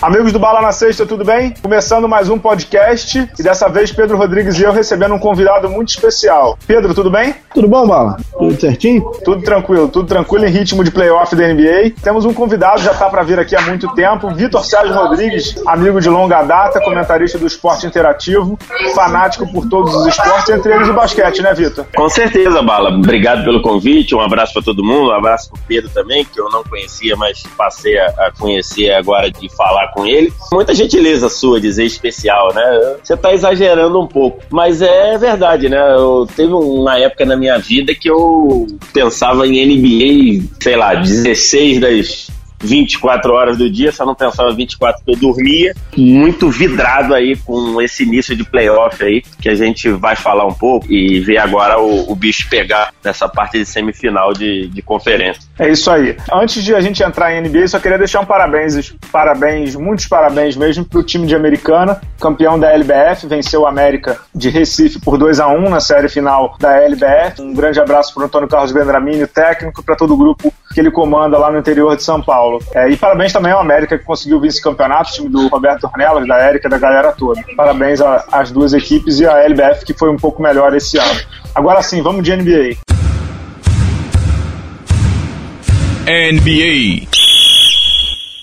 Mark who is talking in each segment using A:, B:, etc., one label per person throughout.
A: Amigos do Bala na Sexta, tudo bem? Começando mais um podcast e dessa vez Pedro Rodrigues e eu recebendo um convidado muito especial. Pedro, tudo bem?
B: Tudo bom, Bala? Tudo certinho?
A: Tudo tranquilo, tudo tranquilo em ritmo de playoff da NBA. Temos um convidado, já está para vir aqui há muito tempo, Vitor Sérgio Rodrigues, amigo de longa data, comentarista do esporte interativo, fanático por todos os esportes, entre eles o basquete, né, Vitor?
C: Com certeza, Bala. Obrigado pelo convite, um abraço para todo mundo, um abraço para Pedro também, que eu não conhecia, mas passei a conhecer agora de falar com ele. Muita gentileza sua dizer especial, né? Você tá exagerando um pouco, mas é verdade, né? Eu teve uma época na minha vida que eu pensava em NBA, sei lá, 16 das 24 horas do dia, só não pensava 24 que eu dormia. Muito vidrado aí com esse início de playoff aí, que a gente vai falar um pouco e ver agora o, o bicho pegar nessa parte de semifinal de, de conferência.
A: É isso aí. Antes de a gente entrar em NBA, só queria deixar um parabéns, parabéns, muitos parabéns mesmo pro time de Americana, campeão da LBF, venceu o América de Recife por 2 a 1 na série final da LBF. Um grande abraço pro Antônio Carlos Vendramini, técnico, para todo o grupo que ele comanda lá no interior de São Paulo. Paulo. É, e parabéns também ao América que conseguiu vice-campeonato, time do Roberto Ornelas, da Érica, da galera toda. Parabéns às duas equipes e à LBF que foi um pouco melhor esse ano. Agora sim, vamos de NBA.
D: NBA.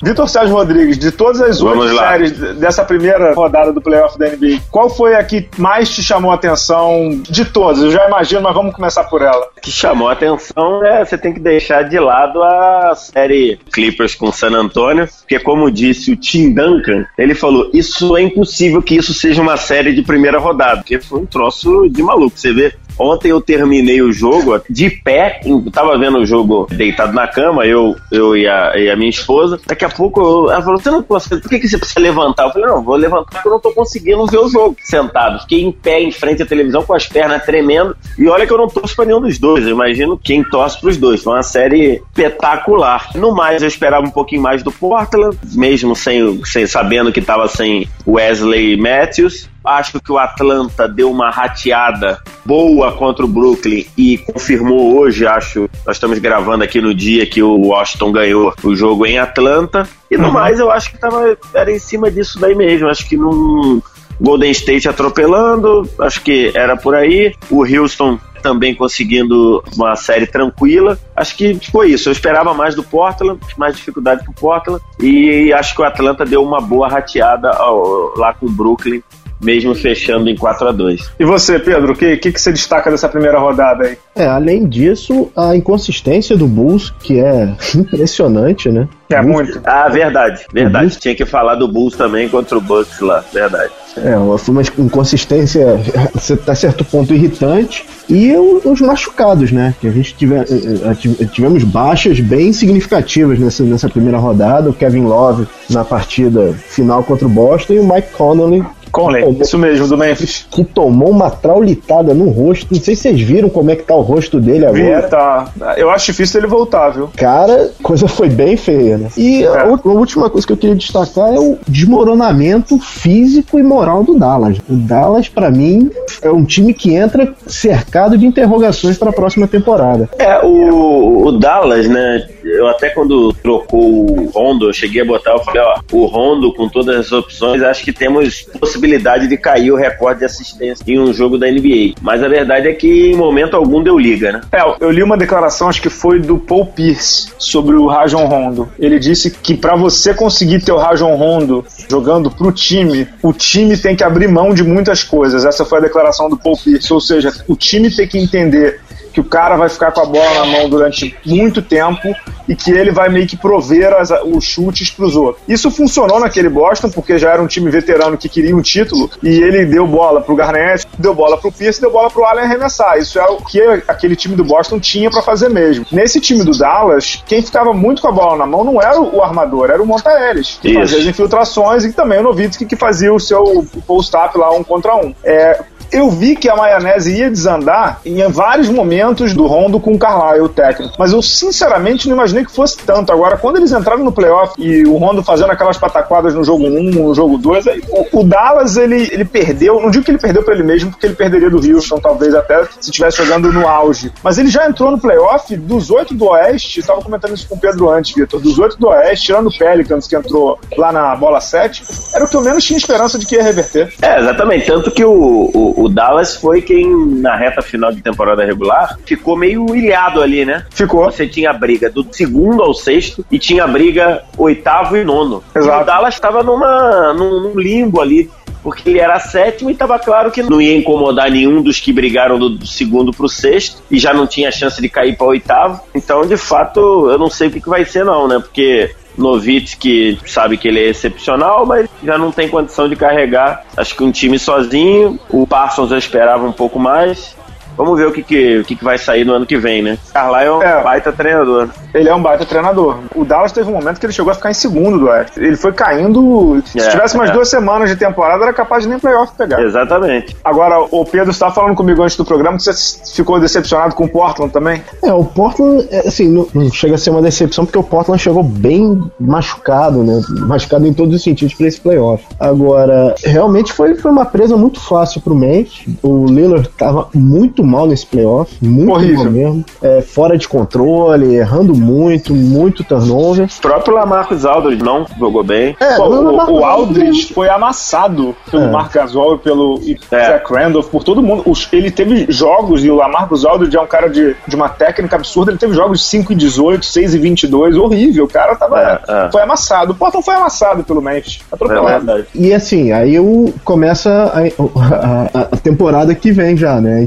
A: Vitor Sérgio Rodrigues, de todas as oito séries dessa primeira rodada do playoff da NBA, qual foi a que mais te chamou a atenção de todas? Eu já imagino, mas vamos começar por ela.
C: O que chamou a atenção é você tem que deixar de lado a série Clippers com San Antonio, porque como disse o Tim Duncan, ele falou, isso é impossível que isso seja uma série de primeira rodada, porque foi um troço de maluco. Você vê Ontem eu terminei o jogo de pé, tava vendo o jogo deitado na cama, eu, eu e, a, e a minha esposa. Daqui a pouco eu, ela falou: Você não consegue, por que, que você precisa levantar? Eu falei: Não, vou levantar porque eu não tô conseguindo ver o jogo sentado. Fiquei em pé em frente à televisão com as pernas tremendo. E olha que eu não torço pra nenhum dos dois, eu imagino quem torce pros dois. Foi uma série espetacular. No mais, eu esperava um pouquinho mais do Portland, mesmo sem, sem sabendo que tava sem Wesley Matthews. Acho que o Atlanta deu uma rateada boa contra o Brooklyn e confirmou hoje, acho. Nós estamos gravando aqui no dia que o Washington ganhou o jogo em Atlanta. E no uhum. mais, eu acho que tava, era em cima disso daí mesmo. Acho que não. Golden State atropelando, acho que era por aí. O Houston também conseguindo uma série tranquila. Acho que foi isso. Eu esperava mais do Portland, mais dificuldade pro Portland. E acho que o Atlanta deu uma boa rateada ó, lá com o Brooklyn mesmo fechando em 4 a 2
A: E você, Pedro, o que, que, que você destaca dessa primeira rodada aí?
B: É, além disso, a inconsistência do Bulls, que é impressionante, né?
A: É muito.
C: Ah, verdade, verdade. Bulls... Tinha que falar do Bulls também contra o Bucks lá, verdade.
B: É, foi uma inconsistência até certo ponto irritante. E os machucados, né? Que a gente tive, eh, eh, tivemos baixas bem significativas nessa, nessa primeira rodada. O Kevin Love na partida final contra o Boston e o Mike Connolly
A: Conley, tomou, isso mesmo, do Memphis.
B: Que tomou uma traulitada no rosto. Não sei se vocês viram como é que tá o rosto dele agora.
A: Vi, tá. Eu acho difícil ele voltar, viu?
B: Cara, coisa foi bem feia, né? E é. a, a, última coisa que eu queria destacar é o desmoronamento físico e moral do Dallas. O Dallas, para mim, é um time que entra cercado de interrogações para a próxima temporada.
C: É, o, o Dallas, né? Eu até quando trocou o Rondo, eu cheguei a botar, eu falei, ó, o Rondo com todas as opções, acho que temos possibilidade de cair o recorde de assistência em um jogo da NBA. Mas a verdade é que em momento algum deu liga, né?
A: É, eu li uma declaração, acho que foi do Paul Pierce, sobre o Rajon Rondo. Ele disse que para você conseguir ter o Rajon Rondo jogando pro time, o time tem que abrir mão de muitas coisas. Essa foi a declaração do Paul Pierce. Ou seja, o time tem que entender que o cara vai ficar com a bola na mão durante muito tempo e que ele vai meio que prover as, os chutes para os outros. Isso funcionou naquele Boston, porque já era um time veterano que queria um título e ele deu bola para o Garnett, deu bola para o Pierce, deu bola para o Allen arremessar. Isso é o que aquele time do Boston tinha para fazer mesmo. Nesse time do Dallas, quem ficava muito com a bola na mão não era o armador, era o Montaeres, que Isso. fazia as infiltrações e também o Nowitzki que fazia o seu post-up lá um contra um. É, Eu vi que a maionese ia desandar em vários momentos do Rondo com o Carlisle, o técnico. Mas eu, sinceramente, não imaginei que fosse tanto. Agora, quando eles entraram no playoff e o Rondo fazendo aquelas pataquadas no jogo 1, no jogo 2, o, o Dallas, ele, ele perdeu. Não digo que ele perdeu para ele mesmo, porque ele perderia do Houston, talvez até se estivesse jogando no auge. Mas ele já entrou no playoff dos oito do Oeste. Estava comentando isso com o Pedro antes, Vitor. Dos oito do Oeste, tirando o Pelicans, que entrou lá na bola 7, era o que eu menos tinha esperança de que ia reverter.
C: É, exatamente. Tanto que o, o, o Dallas foi quem, na reta final de temporada regular, ficou meio ilhado ali, né?
A: Ficou.
C: Você tinha a briga do segundo ao sexto e tinha a briga oitavo e nono.
A: Exato.
C: E o Dallas estava numa, num, limbo ali porque ele era sétimo e estava claro que não ia incomodar nenhum dos que brigaram do, do segundo para o sexto e já não tinha chance de cair para oitavo. Então, de fato, eu não sei o que, que vai ser não, né? Porque Novitsky sabe que ele é excepcional, mas já não tem condição de carregar. Acho que um time sozinho. O Parsons eu esperava um pouco mais. Vamos ver o que, que, o que, que vai sair no ano que vem, né? Carlyle é um
A: É.
C: baita treinador.
A: Ele é um baita treinador. O Dallas teve um momento que ele chegou a ficar em segundo do Oeste. Ele foi caindo. Se
C: É,
A: tivesse mais
C: é.
A: duas semanas de temporada, era capaz de nem playoff pegar.
C: Exatamente.
A: Agora, o Pedro estava falando comigo antes do programa que você ficou decepcionado com o Portland também.
B: É, o Portland, é, assim, não, não chega a ser uma decepção porque o Portland chegou bem machucado, né? Machucado em todos os sentidos para esse playoff. Agora, realmente foi, foi uma presa muito fácil pro Memphis. O Lillard tava muito mal nesse playoff, muito
A: Horrível.
B: mal mesmo. É, fora de controle, errando muito, muito turnover.
C: O próprio Lamarcus Aldridge não jogou bem.
B: É,
A: Pô, o, o Aldridge foi amassado pelo
B: É.
A: Marc Gasol e pelo e
C: É.
A: Zach Randolph, por todo mundo. Os- ele teve jogos, e o Lamarcus Aldridge é um cara de, de uma técnica absurda, ele teve jogos de 5 e 18, 6 e 22, horrível. O cara tava,
C: É, é.
A: foi amassado. O Portland foi amassado pelo Memphis.
C: É
A: Atropelado.
C: verdade.
B: E assim, aí começa a, a- a- temporada que vem já, né? A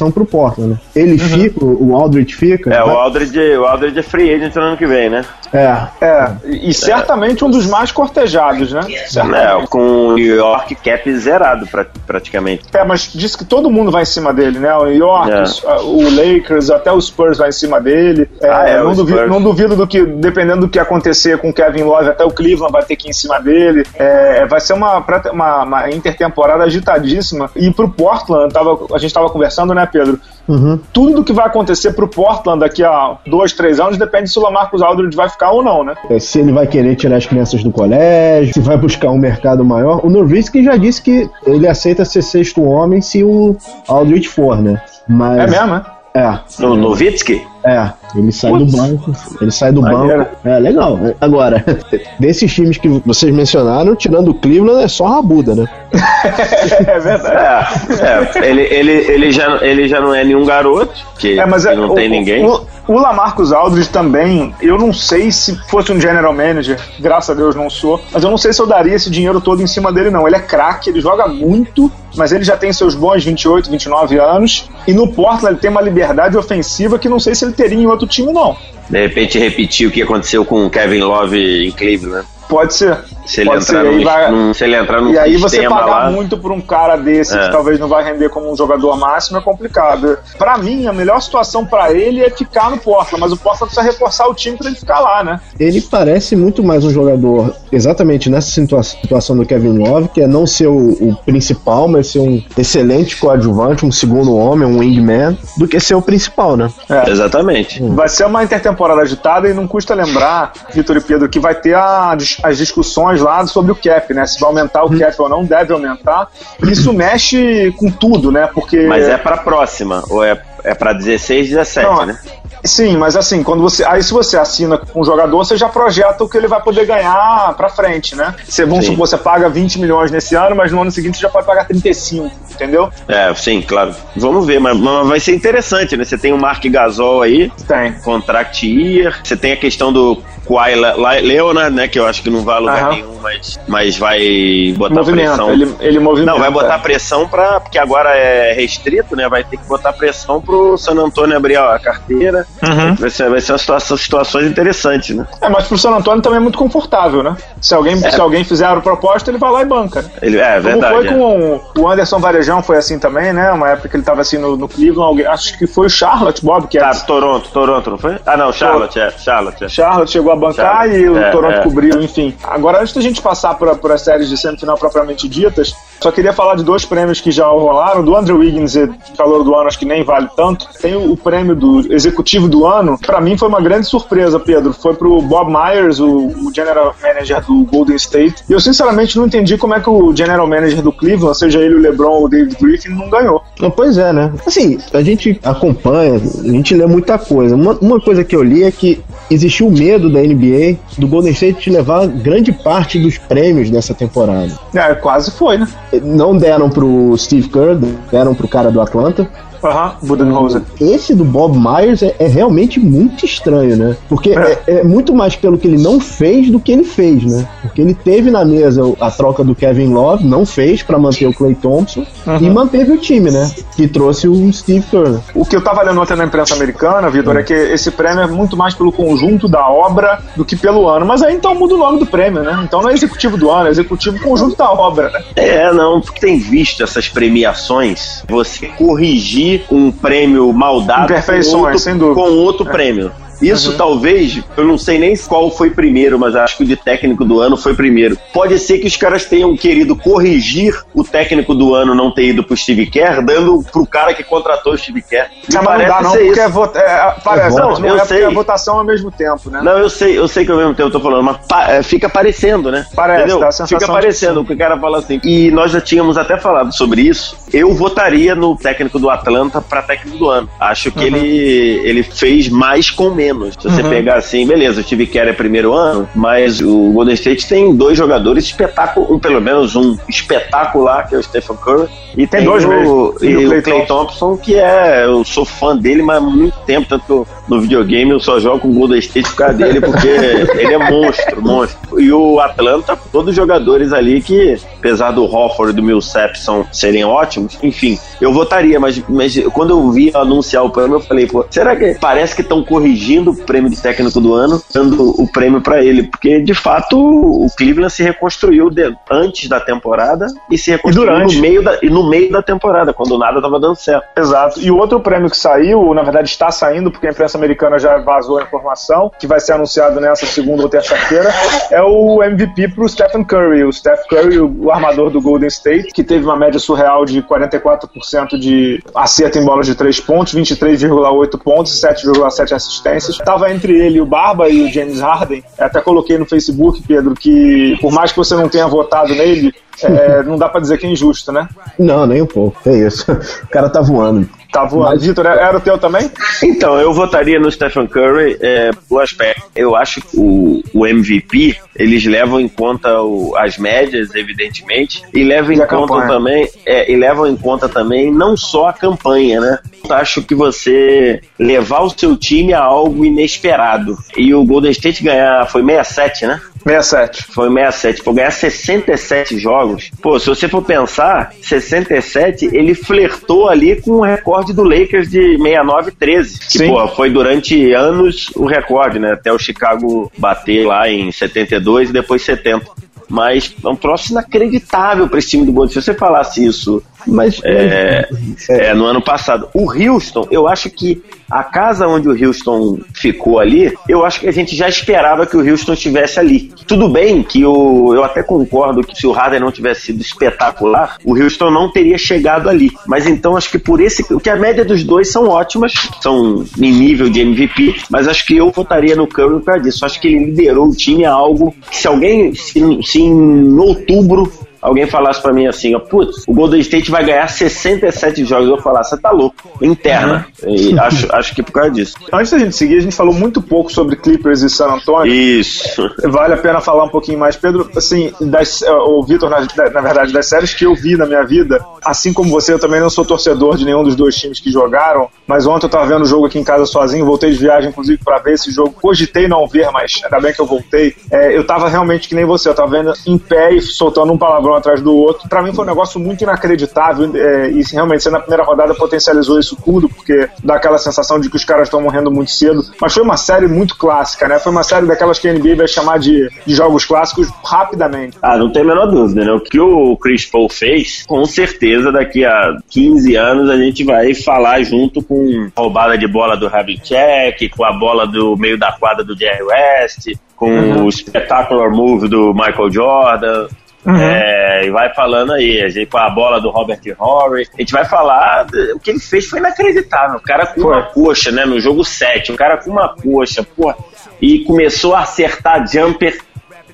B: interrogação pro Portland, né? Ele fica, o Aldridge fica.
C: É, o Aldridge, o Aldridge é free agent no ano que vem, né?
B: É,
A: É, e certamente um dos mais cortejados, né?
C: É, com o New York cap zerado pra- praticamente.
A: É, mas diz que todo mundo vai em cima dele, né? O New York,
C: É.
A: o Lakers, até os Spurs vai em cima dele. É,
C: Ah, é,
A: não, duvido, não duvido do que, dependendo do que acontecer com o Kevin Love, até o Cleveland vai ter que ir em cima dele. É, vai ser uma, uma, uma intertemporada agitadíssima. E pro Portland, tava, a gente tava conversando, né, Pedro?
B: Uhum.
A: Tudo do que vai acontecer pro Portland daqui a dois, três anos depende se o Lamarcus Aldridge vai ficar ou não, né?
B: É, se ele vai querer tirar as crianças do colégio, se vai buscar um mercado maior. O Nowitzki já disse que ele aceita ser sexto homem se o Aldridge for, né? Mas,
A: É mesmo, né?
B: É,
C: No Novitsky?
B: é. Ele sai do banco. Ele sai do
A: Maneiro.
B: banco. É legal. Agora, desses times que vocês mencionaram, tirando o Cleveland, é só rabuda, né?
A: é verdade.
C: É, é, ele, ele, ele, já, ele já não é nenhum garoto, que,
A: É, mas
C: que
A: é,
C: não
A: o,
C: tem ninguém.
A: O, o Lamarcus Aldridge também, eu não sei se fosse um general manager, graças a Deus não sou, mas eu não sei se eu daria esse dinheiro todo em cima dele, não. Ele é craque, ele joga muito, mas ele já tem seus bons 28, 29 anos, e no Portland ele tem uma liberdade ofensiva que não sei se ele teria em outro time, não.
C: De repente repetir o que aconteceu com o Kevin Love em Cleveland.
A: Pode ser.
C: Se ele,
A: Pode
C: entrar
A: ser, aí vai-
C: num- se ele entrar num
A: E aí você pagar
C: lá.
A: muito por um cara desse
C: É.
A: que talvez não vai render como um jogador máximo é complicado. Pra mim, a melhor situação pra ele é ficar no Portland, mas o Portland precisa reforçar o time pra ele ficar lá, né?
B: Ele parece muito mais um jogador exatamente nessa situa- situação do Kevin Love, que é não ser o, o principal, mas ser um excelente coadjuvante, um segundo homem, um wingman, do que ser o principal, né?
C: Exatamente.
A: Vai ser uma intertemporada agitada e não custa lembrar, Vitor e Pedro, que vai ter a as discussões lá sobre o cap, né? Se vai aumentar o cap ou não, deve aumentar. Isso mexe com tudo, né? Porque.
C: Mas é pra próxima, ou é, é pra 16, 17,
A: Não,
C: né?
A: Sim, mas assim, quando você. Aí se você assina com um jogador, você já projeta o que ele vai poder ganhar pra frente, né? Você, vamos
C: Sim.
A: supor, você paga 20 milhões nesse ano, mas no ano seguinte você já pode pagar 35, entendeu?
C: É, sim, claro. Vamos ver, mas, mas vai ser interessante, né? Você tem o Mark Gasol aí,
A: Tem.
C: contract year. Você tem a questão do Kawhi Le- Leonard, né? Que eu acho que não vai lugar
A: Aham.
C: nenhum, mas, mas vai botar
A: Movimento.
C: pressão.
A: Ele, ele movimenta.
C: Não, vai botar pressão pra. Porque agora é restrito, né? Vai ter que botar pressão pro San Antônio abrir a carteira.
A: Uhum.
C: Vai ser, vai ser uma situação, situações interessantes, né?
A: É, mas pro San Antônio também é muito confortável, né? Se alguém, se alguém fizer a proposta, ele vai lá e banca. né?
C: Ele, é
A: Como
C: verdade.
A: foi
C: é.
A: com o Anderson Varejão, foi assim também, né? Uma época que ele tava assim no, no Cleveland, alguém, acho que foi o Charlotte, Bob, que é
C: Tá, Toronto, Toronto, não foi? Ah, não, Charlotte, é. Charlotte, é.
A: Charlotte chegou a bancar
C: Charlotte,
A: e o
C: é,
A: Toronto
C: é.
A: cobriu, enfim. Agora, antes da gente passar para as séries de semifinal propriamente ditas, Só queria falar de dois prêmios que já rolaram, do Andrew Wiggins e calor do ano, acho que nem vale tanto. Tem o prêmio do executivo do ano, para mim foi uma grande surpresa, Pedro. Foi pro Bob Myers, o, o general manager do Golden State. E eu sinceramente não entendi como é que o general manager do Cleveland, seja ele o LeBron ou o David Griffin, não ganhou.
B: Pois é, né? Assim, a gente acompanha, a gente lê muita coisa. Uma, uma coisa que eu li é que existiu medo da NBA do Golden State de levar grande parte dos prêmios dessa temporada.
A: É, quase foi, né?
B: Não deram pro Steve Kerr, deram pro cara do Atlanta.
A: Aham, uhum, Budenholzer.
B: Esse do Bob Myers é, é, realmente muito estranho, né? Porque é. É, é. muito mais pelo que ele não fez do que ele fez, né? Porque ele teve na mesa a troca do Kevin Love, não fez para manter o Clay Thompson uhum. e manteve o time, né? Que trouxe o Steve Kerr.
A: O que eu tava lendo ontem na imprensa americana, Vitor, é que esse prêmio é muito mais pelo conjunto da obra do que pelo ano. Mas aí então muda o nome do prêmio, né? Então não é executivo do ano, é executivo conjunto da obra, né?
C: É, não, porque tem visto essas premiações, você corrigir um prêmio mal dado com outro, com outro é. prêmio. Isso uhum. talvez, eu não sei nem qual foi primeiro, mas acho que o de técnico do ano foi primeiro. Pode ser que os caras tenham querido corrigir o técnico do ano não ter ido pro Steve Kerr, dando pro cara que contratou o Steve Kerr.
A: Não, parece não dá, não, ser porque isso. É, é, parece, é não, não, eu é sei. é votação ao mesmo tempo, né?
C: Não, eu sei, eu sei que ao mesmo tempo eu tô falando, mas é, fica parecendo, né?
A: Parece, Entendeu?
C: dá Fica parecendo, que o cara fala assim. E nós já tínhamos até falado sobre isso. Eu votaria no técnico do Atlanta para técnico do ano. Acho que uhum. ele, ele fez mais com menos. Se você uhum. pegar assim, beleza, o Steve Kerr é primeiro ano, mas o Golden State tem dois jogadores espetáculo, pelo menos um espetacular, que é o Stephen Curry. E tem, tem dois o, mesmo. E, e o Clay, Clay Thompson, que é. Eu sou fã dele, mas há muito tempo, tanto no videogame eu só jogo com o Golden State por causa dele, porque ele é monstro, monstro. E o Atlanta, todos os jogadores ali que, apesar do Hofford e do Millsap são, serem ótimos, enfim, eu votaria, mas, mas quando eu vi anunciar o prêmio, eu falei, pô, será que parece que estão corrigindo o prêmio de técnico do ano, dando o prêmio para ele? Porque, de fato, o Cleveland se reconstruiu de, antes da temporada e se reconstruiu e no, meio da, no meio da temporada, quando nada estava dando certo.
A: Exato. E o outro prêmio que saiu, na verdade está saindo, porque a imprensa americana já vazou a informação, que vai ser anunciado nessa segunda ou terça-feira, é o MVP para o Stephen Curry. O Steph Curry, o armador do Golden State, que teve uma média surreal de 44% de acerto em bolas de 3 pontos, 23,8 pontos e 7,7 assistências. Estava entre ele, o Barba e o James Harden. Até coloquei no Facebook, Pedro, que por mais que você não tenha votado nele, é, não dá para dizer que é injusto, né?
B: Não, nem um pouco. É isso. O cara tá voando.
A: Tá voando. Mas... Vitor, era o teu também?
C: Então, eu votaria no Stephen Curry é, pelo aspecto. Eu acho que o, o MVP, eles levam em conta o, as médias, evidentemente, e levam e em conta campanha. também, é, e levam em conta também não só a campanha, né? Eu acho que você levar o seu time a algo inesperado. E o Golden State ganhar, foi 67, né?
A: 67.
C: Foi 67. Pô, ganhar 67 jogos. Pô, se você for pensar, 67, ele flertou ali com o recorde do Lakers de 69 13. Que, Sim. pô, foi durante anos o recorde, né? Até o Chicago bater lá em 72 e depois 70 mas é um troço inacreditável para esse time do Golden. Se você falasse isso mas, é, é, no ano passado. O Houston, eu acho que a casa onde o Houston ficou ali, eu acho que a gente já esperava que o Houston estivesse ali. Tudo bem que o, eu até concordo que se o Harden não tivesse sido espetacular, o Houston não teria chegado ali. Mas então acho que por esse. que a média dos dois são ótimas, são em nível de MVP, mas acho que eu votaria no Curry para disso. Acho que ele liderou o time a algo que se alguém, se, se em outubro alguém falasse para mim assim, ó, putz, o Golden State vai ganhar 67 jogos, eu falar, você tá louco, interna. Uhum. Acho, acho que por causa disso.
A: Antes da gente seguir, a gente falou muito pouco sobre Clippers e San Antonio.
C: Isso.
A: Vale a pena falar um pouquinho mais. Pedro, assim, das, o Vitor, na, na verdade, das séries que eu vi na minha vida, assim como você, eu também não sou torcedor de nenhum dos dois times que jogaram, mas ontem eu tava vendo o jogo aqui em casa sozinho, voltei de viagem, inclusive, para ver esse jogo. Cogitei não ver, mas ainda bem que eu voltei. É, eu tava realmente que nem você, eu tava vendo em pé e soltando um palavrão um atrás do outro. Para mim foi um negócio muito inacreditável é, e realmente você na primeira rodada potencializou isso tudo, porque dá aquela sensação de que os caras estão morrendo muito cedo. Mas foi uma série muito clássica, né? Foi uma série daquelas que a NBA vai chamar de, de jogos clássicos rapidamente.
C: Ah, não tem a menor dúvida, né? O que o Chris Paul fez, com certeza daqui a 15 anos a gente vai falar junto com roubada de bola do Havlicek, com a bola do meio da quadra do Jerry West, com uhum. o spectacular move do Michael Jordan. Uhum. É, e vai falando aí, a gente com a bola do Robert Horry. A gente vai falar. O que ele fez foi inacreditável. O cara com uma coxa, né? No jogo 7, o cara com uma coxa, pô. E começou a acertar jumper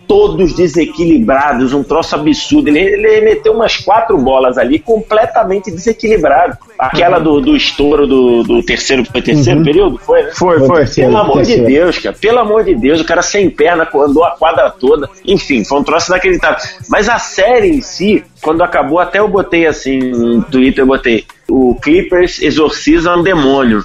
C: todos desequilibrados, um troço absurdo. Ele, ele meteu umas quatro bolas ali completamente desequilibrado. Aquela do, do estouro do, do terceiro, foi terceiro uhum. período? Foi, né?
A: Foi, foi.
C: Pelo amor de Deus, cara. Pelo amor de Deus, o cara sem perna andou a quadra toda. Enfim, foi um troço inacreditável. Mas a série em si, quando acabou, até eu botei assim no Twitter, eu botei o Clippers exorciza um demônio.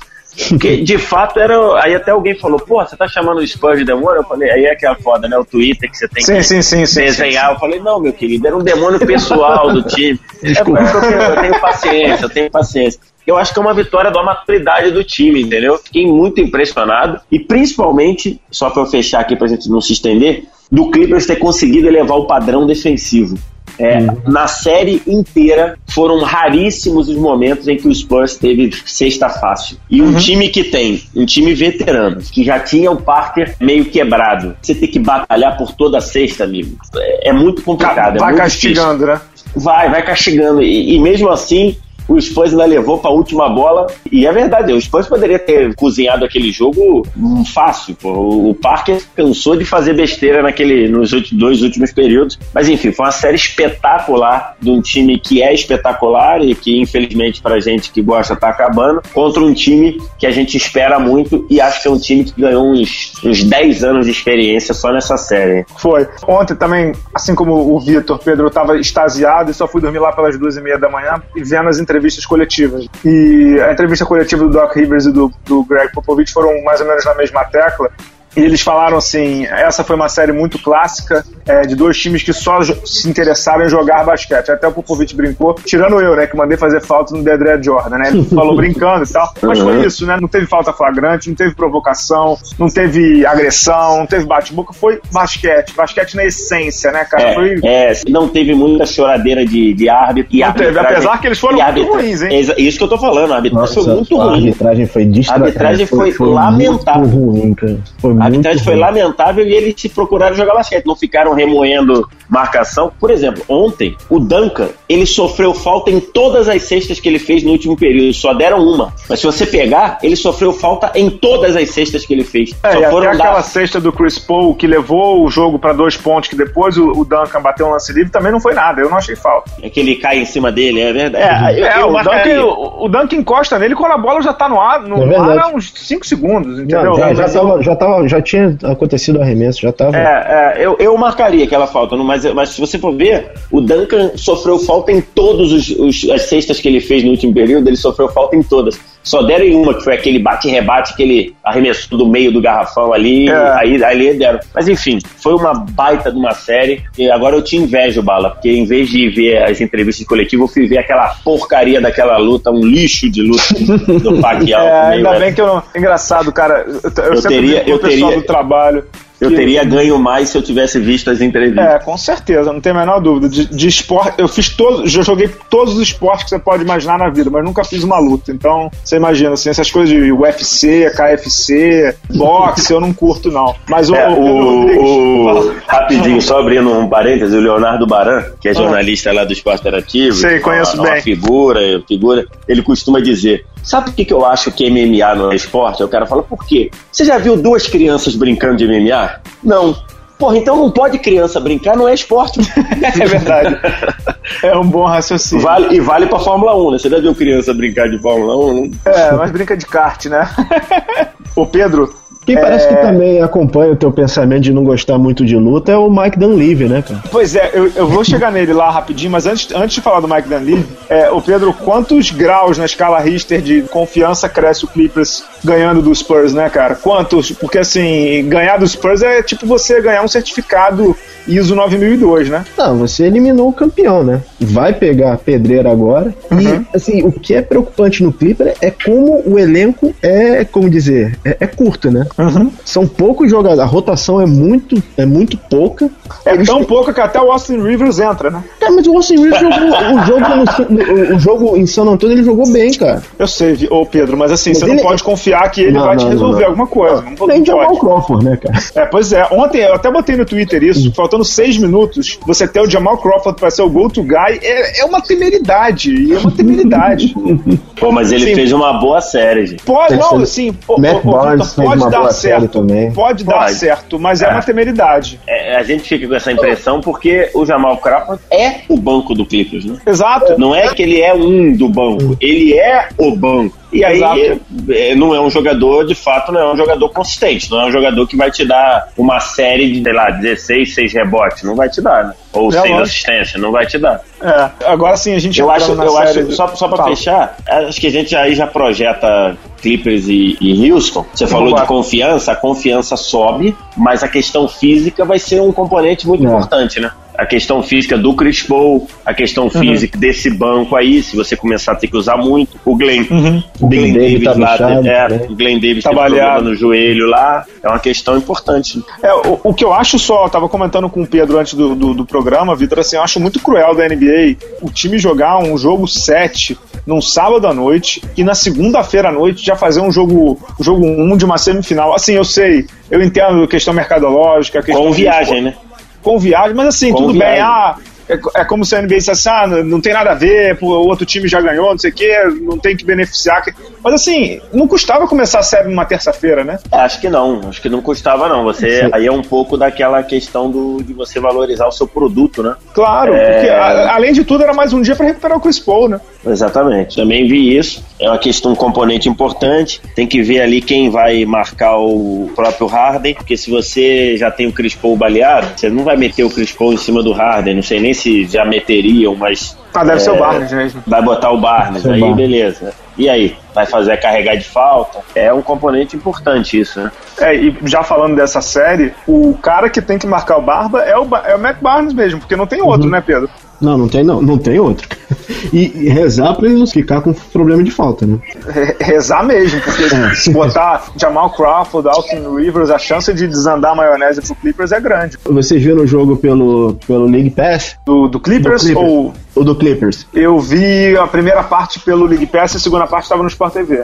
C: Porque de fato era. Aí até alguém falou, pô, você tá chamando o Spurs de demônio? Eu falei, aí é que é foda, né? O Twitter que você tem
A: sim,
C: que
A: sim, sim,
C: desenhar. Eu falei, não, meu querido, era um demônio pessoal do time. Desculpa. É, eu, tenho, eu tenho paciência, eu tenho paciência eu acho que é uma vitória da maturidade do time, entendeu? Fiquei muito impressionado e principalmente, só para eu fechar aqui para a gente não se estender, do Clippers ter conseguido elevar o padrão defensivo. É, uhum. Na série inteira, foram raríssimos os momentos em que o Spurs teve sexta fácil. E um uhum. time que tem, um time veterano, que já tinha o Parker meio quebrado, você tem que batalhar por toda a sexta, amigo. É, é muito complicado.
A: É vai
C: é
A: castigando,
C: né? Vai, vai castigando. E, e mesmo assim, o Spurs ainda levou para a última bola. E é verdade, o Spurs poderia ter cozinhado aquele jogo fácil. Pô. O Parker cansou de fazer besteira naquele, nos dois últimos períodos. Mas enfim, foi uma série espetacular de um time que é espetacular e que, infelizmente, para gente que gosta, tá acabando, contra um time que a gente espera muito e acho que é um time que ganhou uns, uns 10 anos de experiência só nessa série.
A: Foi. Ontem também, assim como o Vitor, Pedro, estava extasiado e só fui dormir lá pelas duas e meia da manhã e vendo as entrevistas entrevistas coletivas. E a entrevista coletiva do Doc Rivers e do, do Greg Popovich foram mais ou menos na mesma tecla. E eles falaram assim: essa foi uma série muito clássica é, de dois times que só se interessaram em jogar basquete. Até o Popovich brincou, tirando eu, né, que mandei fazer falta no Deadre Jordan, né? Ele falou brincando e tal. Mas foi isso, né? Não teve falta flagrante, não teve provocação, não teve agressão, não teve bate-boca. Foi basquete. Basquete na essência, né, cara?
C: É,
A: foi...
C: é não teve muita choradeira de, de árbitro.
A: Não teve, apesar que eles foram muito ruins, hein?
C: Isso que eu tô falando, a arbitragem Nossa, foi muito ruim. A
B: arbitragem foi distra... A
C: arbitragem foi, foi, foi lamentável.
B: Ruim, cara. Foi
C: a arbitragem foi lamentável e eles se procuraram jogar basquete, não ficaram remoendo marcação. Por exemplo, ontem, o Duncan, ele sofreu falta em todas as cestas que ele fez no último período, só deram uma. Mas se você pegar, ele sofreu falta em todas as cestas que ele fez.
A: É,
C: só
A: foram até aquela cesta do Chris Paul que levou o jogo para dois pontos, que depois o, o, Duncan bateu um lance livre, também não foi nada, eu não achei falta.
C: É que ele cai em cima dele, é verdade.
A: É, eu, é eu o, Duncan, o, o, Duncan encosta nele quando a bola já tá no ar, no é ar há uns 5 segundos, entendeu?
B: Já, já, já, tava, já, tava, já tinha acontecido o arremesso, já tava.
C: É, é eu, eu marcaria aquela falta, mas, mas se você for ver, o Duncan sofreu falta em todas as cestas que ele fez no último período, ele sofreu falta em todas. Só deram em uma, que foi aquele bate-rebate que ele arremessou do meio do garrafão ali, é. aí, aí deram. Mas enfim, foi uma baita de uma série. E agora eu te invejo, Bala, porque em vez de ver as entrevistas coletivas, eu fui ver aquela porcaria daquela luta, um lixo de luta do Pacquiao.
A: É, ainda bem que eu. Engraçado, cara. Eu, eu, eu teria, eu teria, do trabalho
C: eu teria ganho mais se eu tivesse visto as entrevistas.
A: É, com certeza, não tem a menor dúvida. De, de esporte, eu fiz todos, já joguei todos os esportes que você pode imaginar na vida, mas nunca fiz uma luta. Então, você imagina, assim, essas coisas de UFC, KFC, boxe, eu não curto, não. Mas o.
C: É, o, o rapidinho, só abrindo um parêntese, o Leonardo Baran, que é ah. jornalista ah. lá do Esporte Interativo.
A: Sei, conheço
C: uma,
A: bem.
C: Uma figura, figura, ele costuma dizer: Sabe por que, que eu acho que MMA não é esporte? O cara fala, por quê? Você já viu duas crianças brincando de MMA? Não. Porra, então não pode criança brincar, não é esporte.
A: é verdade. É um bom raciocínio.
C: Vale, e vale pra Fórmula 1, né? Você já viu criança brincar de Fórmula 1?
A: É, mas brinca de kart, né? Ô Pedro,
B: quem parece que é. também acompanha o teu pensamento de não gostar muito de luta é o Mike Dunleavy, né, cara?
A: Pois é, eu, eu vou chegar nele lá rapidinho, mas antes, antes de falar do Mike Dunleavy, é, o Pedro, quantos graus na escala Richter de confiança cresce o Clippers ganhando do Spurs, né, cara? Quantos? Porque assim, ganhar do Spurs é tipo você ganhar um certificado ISO 9002, né?
B: Não, você eliminou o campeão, né? Vai pegar a pedreira agora. Uhum. E, assim, o que é preocupante no Clipper é como o elenco é, como dizer, é, é curto, né? Uhum. São poucos jogadores, a rotação é muito, é muito pouca.
A: É Eles tão pouca que até o Austin Rivers entra, né?
B: É, mas o Austin Reeves jogou o jogo, no, o jogo em San Antonio, ele jogou bem, cara.
A: Eu sei, ô Pedro, mas assim, mas você ele... não pode confiar que ele não, vai não, te resolver não, alguma coisa. Não,
B: Nem Jamal Crawford, né, cara?
A: É, pois é. Ontem eu até botei no Twitter isso, hum. faltando seis minutos, você ter o Jamal Crawford pra ser o go-to guy é, é uma temeridade. É uma temeridade.
C: Pô, mas ele Sim. fez uma boa série, gente.
A: Pode, não, assim,
B: pode dar certo. Também.
A: Pode, pode dar certo, mas é, é uma temeridade.
C: É, a gente fica com essa impressão porque o Jamal Crawford é o banco do Clippers, né?
A: Exato.
C: Não é que ele é um do banco, ele é o banco. E aí é, não é um jogador, de fato, não é um jogador consistente, não é um jogador que vai te dar uma série de, sei lá, 16, 6 rebotes, não vai te dar, né? Ou é 6 assistências, não vai te dar.
A: É, agora sim a gente
C: Eu acho, eu acho só, só pra fechar, acho que a gente aí já projeta Clippers e, e Houston. Você falou de confiança, a confiança sobe, mas a questão física vai ser um componente muito é. importante, né? A questão física do Chris Paul, a questão uhum. física desse banco aí, se você começar a ter que usar muito, o Glenn, uhum. o Glenn, Glenn Davis tá lá, bichado, é, né? o Glenn Davis tem problema no joelho lá, é uma questão importante.
A: É, o, o que eu acho só, eu tava comentando com o Pedro antes do, do, do programa, Vitor, assim, eu acho muito cruel da NBA o time jogar um jogo 7 num sábado à noite e na segunda-feira à noite já fazer um jogo, um jogo 1 um de uma semifinal. Assim, eu sei, eu entendo a questão mercadológica, a questão
C: com viagem, de, né?
A: Com viagem, mas assim, com tudo viagem. bem. Ah, é, é, como se a NBA dissesse, ah, não tem nada a ver, o outro time já ganhou, não sei o quê, não tem que beneficiar. Mas assim, não custava começar a série numa terça-feira, né?
C: É, acho que não, acho que não custava não. Você, aí é um pouco daquela questão do, de você valorizar o seu produto, né?
A: Claro, é... porque a, além de tudo era mais um dia para recuperar o Chris Paul, né?
C: Exatamente, também vi isso. É uma questão, um componente importante. Tem que ver ali quem vai marcar o próprio Harden, porque se você já tem o Chris Paul baleado, você não vai meter o Chris Paul em cima do Harden. Não sei nem se já meteriam, mas.
A: Ah, deve é, ser o Barnes mesmo.
C: Vai botar o Barnes, aí Barnes. beleza. E aí? Vai fazer carregar de falta? É um componente importante isso, né?
A: É, e já falando dessa série, o cara que tem que marcar o Barba é o, é o Matt Barnes mesmo, porque não tem outro, uhum. né, Pedro?
B: Não, não tem não, não tem outro. E, e rezar pra ele não ficar com problema de falta, né?
A: Rezar mesmo, porque é. se botar Jamal Crawford, Austin Rivers, a chance de desandar a maionese pro Clippers é grande.
B: Vocês viram o jogo pelo, pelo League Pass?
A: Do, do Clippers, do Clippers. ou...
B: O do Clippers.
A: Eu vi a primeira parte pelo League Pass e a segunda parte estava no Sport TV.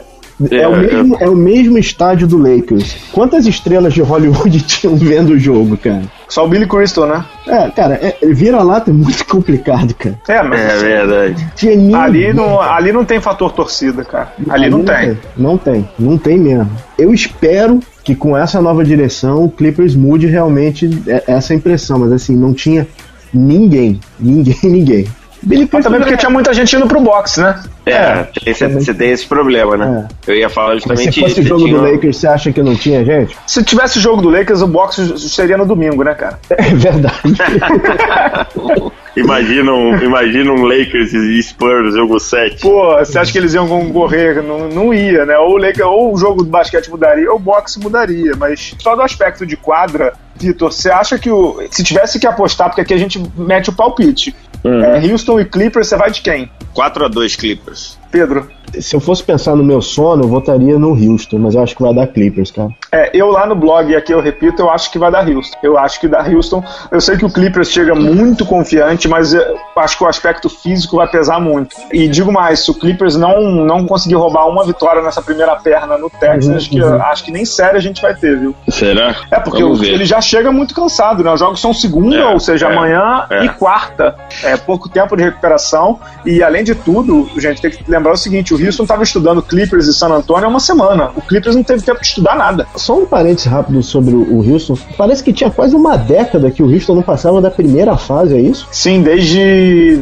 B: É, é, o mesmo, é o mesmo estádio do Lakers. Quantas estrelas de Hollywood tinham vendo o jogo, cara?
A: Só o Billy Crystal, né?
B: É, cara, é, vira-lata é muito complicado, cara.
C: É, mas, é verdade.
A: Ali não, ali não tem fator torcida, cara. Ali, ali não, não tem. tem.
B: Não tem, não tem mesmo. Eu espero que com essa nova direção o Clippers mude realmente essa impressão, mas assim, não tinha ninguém, ninguém, ninguém.
A: Billy Mas também porque tinha muita gente indo pro boxe, né?
C: É, é esse, você tem esse problema, né? É. Eu ia falar justamente isso.
B: Se fosse o jogo tinha... do Lakers, você acha que não tinha gente?
A: Se tivesse o jogo do Lakers, o boxe seria no domingo, né, cara?
B: É verdade.
C: imagina, um, imagina um Lakers e Spurs, jogo 7.
A: Pô, você acha que eles iam correr? Não, não ia, né? Ou o, Lakers, ou o jogo do basquete mudaria, ou o boxe mudaria. Mas só do aspecto de quadra, Vitor, você acha que o. Se tivesse que apostar, porque aqui a gente mete o palpite. Uhum. É, Houston e Clippers, você vai de quem?
C: 4 a 2 Clippers.
A: Pedro
B: se eu fosse pensar no meu sono, eu votaria no Houston, mas eu acho que vai dar Clippers, cara.
A: É, eu lá no blog, e aqui eu repito, eu acho que vai dar Houston. Eu acho que dá Houston. Eu sei que o Clippers chega muito confiante, mas eu acho que o aspecto físico vai pesar muito. E digo mais, se o Clippers não, não conseguir roubar uma vitória nessa primeira perna no Texas, uhum, que uhum. acho que nem sério a gente vai ter, viu?
C: Será?
A: É, porque o, ele já chega muito cansado, né? Os jogos são segunda, é, ou seja, é, amanhã é. e quarta. É pouco tempo de recuperação. E além de tudo, gente, tem que lembrar o seguinte: o Houston estava estudando Clippers e San Antonio há uma semana. O Clippers não teve tempo de estudar nada.
B: Só um parênteses rápido sobre o Houston. Parece que tinha quase uma década que o Houston não passava da primeira fase, é isso?
A: Sim, desde,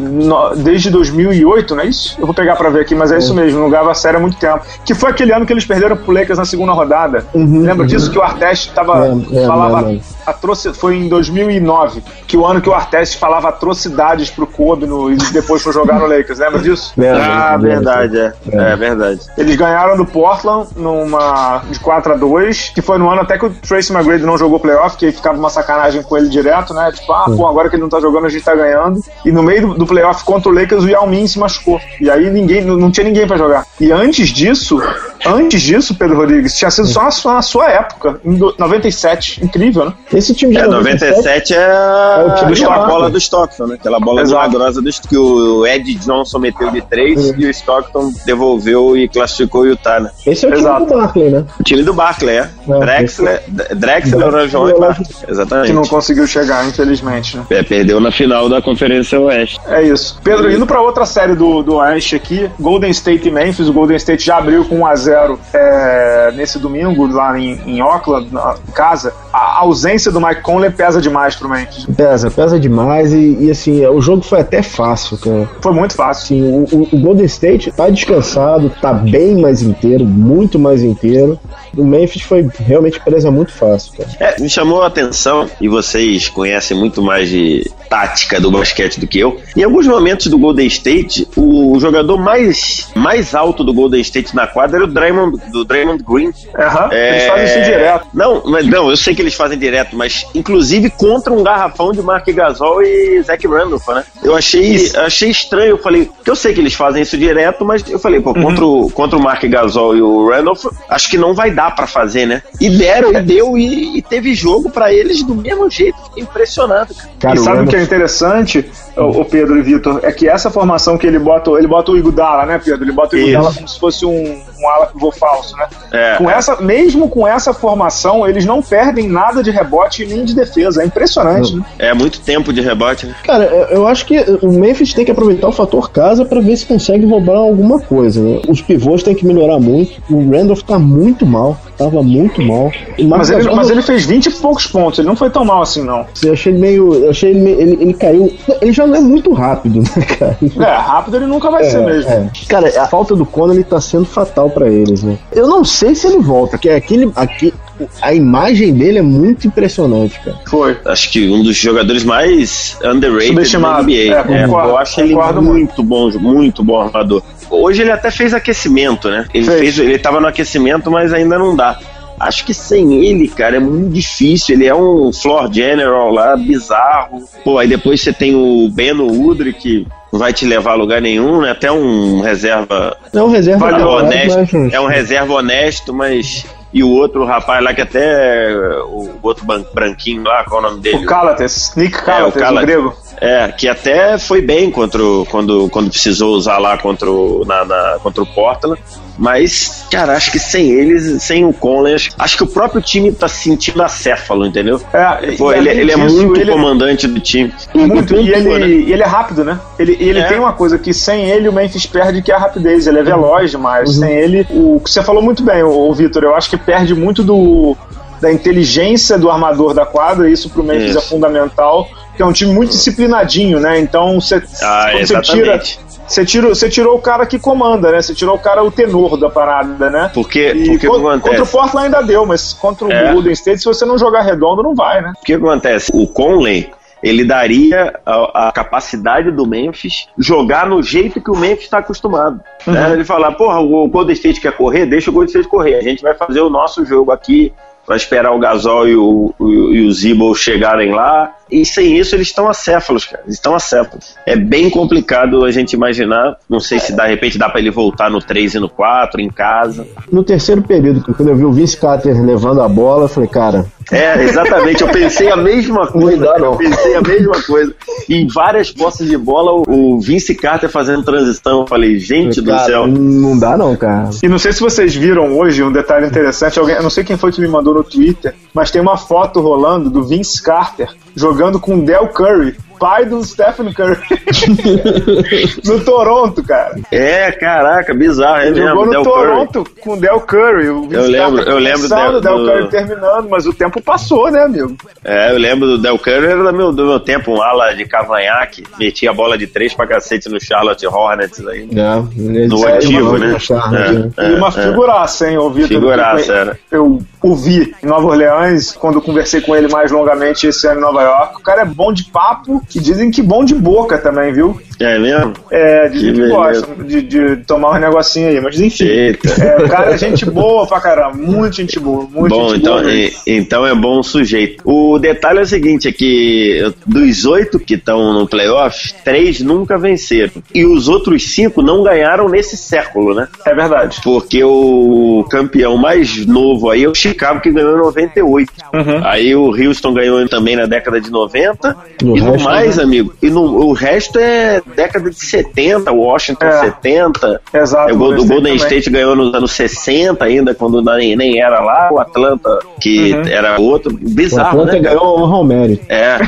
A: desde 2008, não é isso? Eu vou pegar para ver aqui, mas é, é, isso mesmo. Não ganhava série há muito tempo. Que foi aquele ano que eles perderam pro Lakers na segunda rodada. Uhum, Lembra uhum. disso? Que o Artest tava, é, é, falava atrocidades. Foi em 2009, que o ano que o Artest falava atrocidades pro Kobe no, e depois foi jogar no Lakers. Lembra disso?
C: ah, verdade, é. É, é verdade.
A: Eles ganharam do Portland numa de 4 a 2 que foi no ano até que o Tracy McGrady não jogou playoff, que ficava uma sacanagem com ele direto, né? Tipo, ah, pô, agora que ele não tá jogando, a gente tá ganhando. E no meio do, do playoff contra o Lakers, o Yao Ming se machucou. E aí ninguém, não, não tinha ninguém para jogar. E antes disso, Antes disso, Pedro Rodrigues, tinha sido só na sua, na sua época, em 97. Incrível, né?
B: Esse time de
C: é, 97 é, é o time aquela bola do Stockton, né? Aquela bola milagrosa do, que o Ed Johnson meteu de três e o Stockton devolveu e classificou o Utah, né?
B: Esse é o Exato. time do Barkley, né?
C: O time do Barkley, é. é Drexler, Drexler, Rajon e Barkley. Exatamente.
A: Que não conseguiu chegar, infelizmente, né?
C: É, perdeu na final da Conferência Oeste.
A: É isso. Pedro, indo pra outra série do, do Oeste aqui, Golden State e Memphis. O Golden State já abriu com 1x0 é, nesse domingo lá em, em Auckland, na casa. A ausência do Mike Conley pesa demais pro Memphis.
B: Pesa, pesa demais e, e assim, o jogo foi até fácil, cara.
A: Foi muito fácil.
B: Sim, o, o, o Golden State tá descansado, tá bem mais inteiro, muito mais inteiro o Memphis foi realmente presa muito fácil, cara.
C: É, me chamou a atenção, e vocês conhecem muito mais de tática do basquete do que eu. Em alguns momentos do Golden State, o jogador mais, mais alto do Golden State na quadra era o Draymond, do Draymond Green.
A: Uhum, é... Eles fazem isso direto.
C: Não, mas, não, eu sei que eles fazem direto, mas inclusive contra um garrafão de Mark Gasol e Zach Randolph, né? Eu achei, achei estranho, eu falei, que eu sei que eles fazem isso direto, mas eu falei, pô, uhum. contra, o, contra o Mark Gasol e o Randolph, acho que não vai dar para fazer, né? E deram, e deu, e, e teve jogo para eles do mesmo jeito. Fiquei impressionado, cara.
A: cara e sabe o que é interessante, o, Pedro e Vitor? É que essa formação que ele bota, ele bota o Iguodala, né, Pedro? Ele bota o Iguodala como se fosse um, um ala pivô falso, né? É, com essa, mesmo com essa formação, eles não perdem nada de rebote nem de defesa. É impressionante. Né?
C: É muito tempo de rebote. Né?
B: Cara, eu acho que o Memphis tem que aproveitar o fator casa para ver se consegue roubar alguma coisa. Né? Os pivôs têm que melhorar muito. O Randolph tá muito mal. Tava muito mal.
A: Mas ele, mas ele, fez 20 e poucos pontos. Ele não foi tão mal assim, não.
B: Eu achei ele meio. Eu achei ele, ele, ele caiu. Ele já não é muito rápido, né, cara?
A: É, rápido ele nunca vai é, ser mesmo. É.
B: Cara, a falta do Conor ele tá sendo fatal para eles, né? Eu não sei se ele volta, que é aquele. Aqui, a imagem dele é muito impressionante, cara.
A: Foi.
C: Acho que um dos jogadores mais underrated da NBA. É, concordo, é, eu acho ele muito, muito bom, muito bom armador. Hoje ele até fez aquecimento, né? Ele fez. fez, ele tava no aquecimento, mas ainda não dá. Acho que sem ele, cara, é muito difícil. Ele é um floor general lá, bizarro. Pô, aí depois você tem o Beno Udry, que não vai te levar a lugar nenhum, né? Até um reserva.
B: É um reserva
C: vale honesto. É um reserva honesto, mas. E o outro rapaz lá que até. O outro branquinho lá, qual é o nome dele?
A: O Calates, Nick Calates, é, o, o grego.
C: É, que até foi bem contra o, quando, quando precisou usar lá contra o, na, na, contra o Portland. Mas, cara, acho que sem eles, sem o Conley, acho, acho que o próprio time tá sentindo acéfalo, entendeu? É, Pô, ele, ele é muito ele... comandante do time.
A: Muito, muito e, ele, né? e ele é rápido, né? Ele, ele é. tem uma coisa que sem ele o Memphis perde, que é a rapidez. Ele é veloz demais. Uhum. Sem ele, o que você falou muito bem, o, o Vitor, eu acho que perde muito do da inteligência do armador da quadra, isso pro Memphis isso. é fundamental que é um time muito disciplinadinho, né? Então você,
C: ah, você tira.
A: Você tirou, você tirou o cara que comanda, né? Você tirou o cara, o tenor da parada, né?
C: Porque, e porque contra, acontece?
A: contra o Portland ainda deu, mas contra o é. Golden State, se você não jogar redondo, não vai, né?
C: O que acontece? O Conley, ele daria a, a, capacidade do Memphis jogar no jeito que o Memphis está acostumado. Uhum. Né? Ele falar, porra, o Golden State quer correr, deixa o Golden State correr. A gente vai fazer o nosso jogo aqui, vai esperar o Gasol e o, o, e o Zibo chegarem lá. E sem isso eles estão acéfalos, cara. Eles estão acéfalos. É bem complicado a gente imaginar. Não sei se de repente dá para ele voltar no 3 e no 4, em casa.
B: No terceiro período, quando eu vi o Vince Carter levando a bola, eu falei, cara.
C: É, exatamente. Eu pensei a mesma coisa. Não dá, não. Eu pensei a mesma coisa. E em várias posses de bola, o Vince Carter fazendo transição. Eu falei, gente cara, do céu.
B: Não dá, não, cara.
A: E não sei se vocês viram hoje um detalhe interessante. Alguém, eu não sei quem foi que me mandou no Twitter, mas tem uma foto rolando do Vince Carter jogando com Del Curry, pai do Stephen Curry. no Toronto, cara.
C: É, caraca, bizarro.
A: Ele jogou no Del Toronto
C: Curry.
A: com Del Curry. O
C: eu lembro, eu lembro
A: do Del Curry terminando, mas o tempo passou, né, amigo?
C: É, eu lembro do Del Curry, era do meu, do meu tempo, um ala de cavanhaque, metia a bola de três pra cacete no Charlotte Hornets aí. É, no ativo, né?
A: É, é, e uma é, figuraça, hein, ouvi
C: Figuraça, era.
A: Eu ouvi em Nova Orleans, quando conversei com ele mais longamente esse ano em Nova York. O cara é bom de papo e dizem que bom de boca também, viu?
C: É mesmo?
A: É, dizem que, que gostam de, de, tomar um negocinho aí, mas enfim. É, o cara é gente boa pra caramba, muito gente boa, muito
C: bom,
A: gente
C: então,
A: boa.
C: E, então é bom o sujeito. O detalhe é o seguinte: é que dos oito que estão no playoff, três nunca venceram. E os outros cinco não ganharam nesse século, né?
A: É verdade.
C: Porque o campeão mais novo aí é o Chicago, que ganhou em 98. Uhum. Aí o Houston ganhou também na década de 90. No e no mais, né? amigo, e no, o resto é década de 70, Washington é. 70.
A: Exato.
C: O, o Golden State ganhou nos anos 60 ainda, quando nem, nem era lá. O Atlanta, que uhum. era outro. Bizarro,
B: o Atlanta
C: né?
B: ganhou o Romero.
C: É.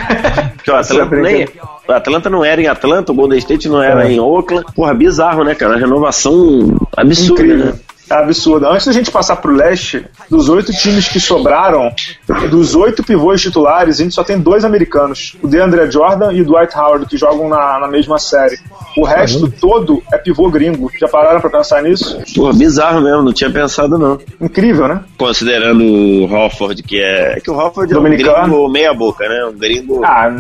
C: Porque o Atlanta nem... Atlanta não era em Atlanta, o Golden State não era é. em Oakland. Porra, bizarro, né, cara? Uma renovação absurda, Incrível. né?
A: É absurdo. Antes da gente passar pro leste, dos oito times que sobraram, dos oito pivôs titulares, a gente só tem dois americanos: o DeAndre Jordan e o Dwight Howard, que jogam na, na mesma série. O resto uhum. todo é pivô gringo. Já pararam pra pensar nisso?
C: Pô, bizarro mesmo, não tinha pensado não.
A: Incrível, né?
C: Considerando o Hofford, que é. É que o Hofford Dominicano. é um gringo meia boca, né? Um gringo.
A: Ah,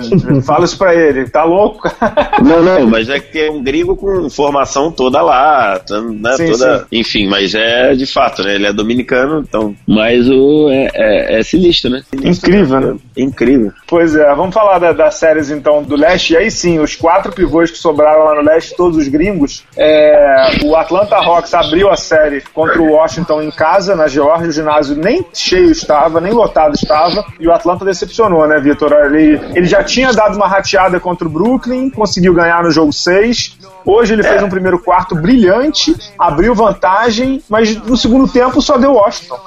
A: fala isso pra ele, tá louco?
C: não, não, mas é que é um gringo com formação toda lá, né? Sim, toda. Sim. Enfim, mas é de fato, né? Ele é dominicano, então. Mas o é, é, é sinistro, né?
A: Sinistro, incrível, né?
C: Incrível.
A: Pois é, vamos falar da, das séries então do leste. E aí sim, os quatro pivôs que sobraram lá no leste, todos os gringos. É, o Atlanta Hawks abriu a série contra o Washington em casa, na Geórgia. O ginásio nem cheio estava, nem lotado estava. E o Atlanta decepcionou, né, Vitor? Ele, ele já tinha dado uma rateada contra o Brooklyn, conseguiu ganhar no jogo 6. Hoje ele fez um primeiro quarto brilhante, abriu vantagem, mas no segundo tempo só deu Washington.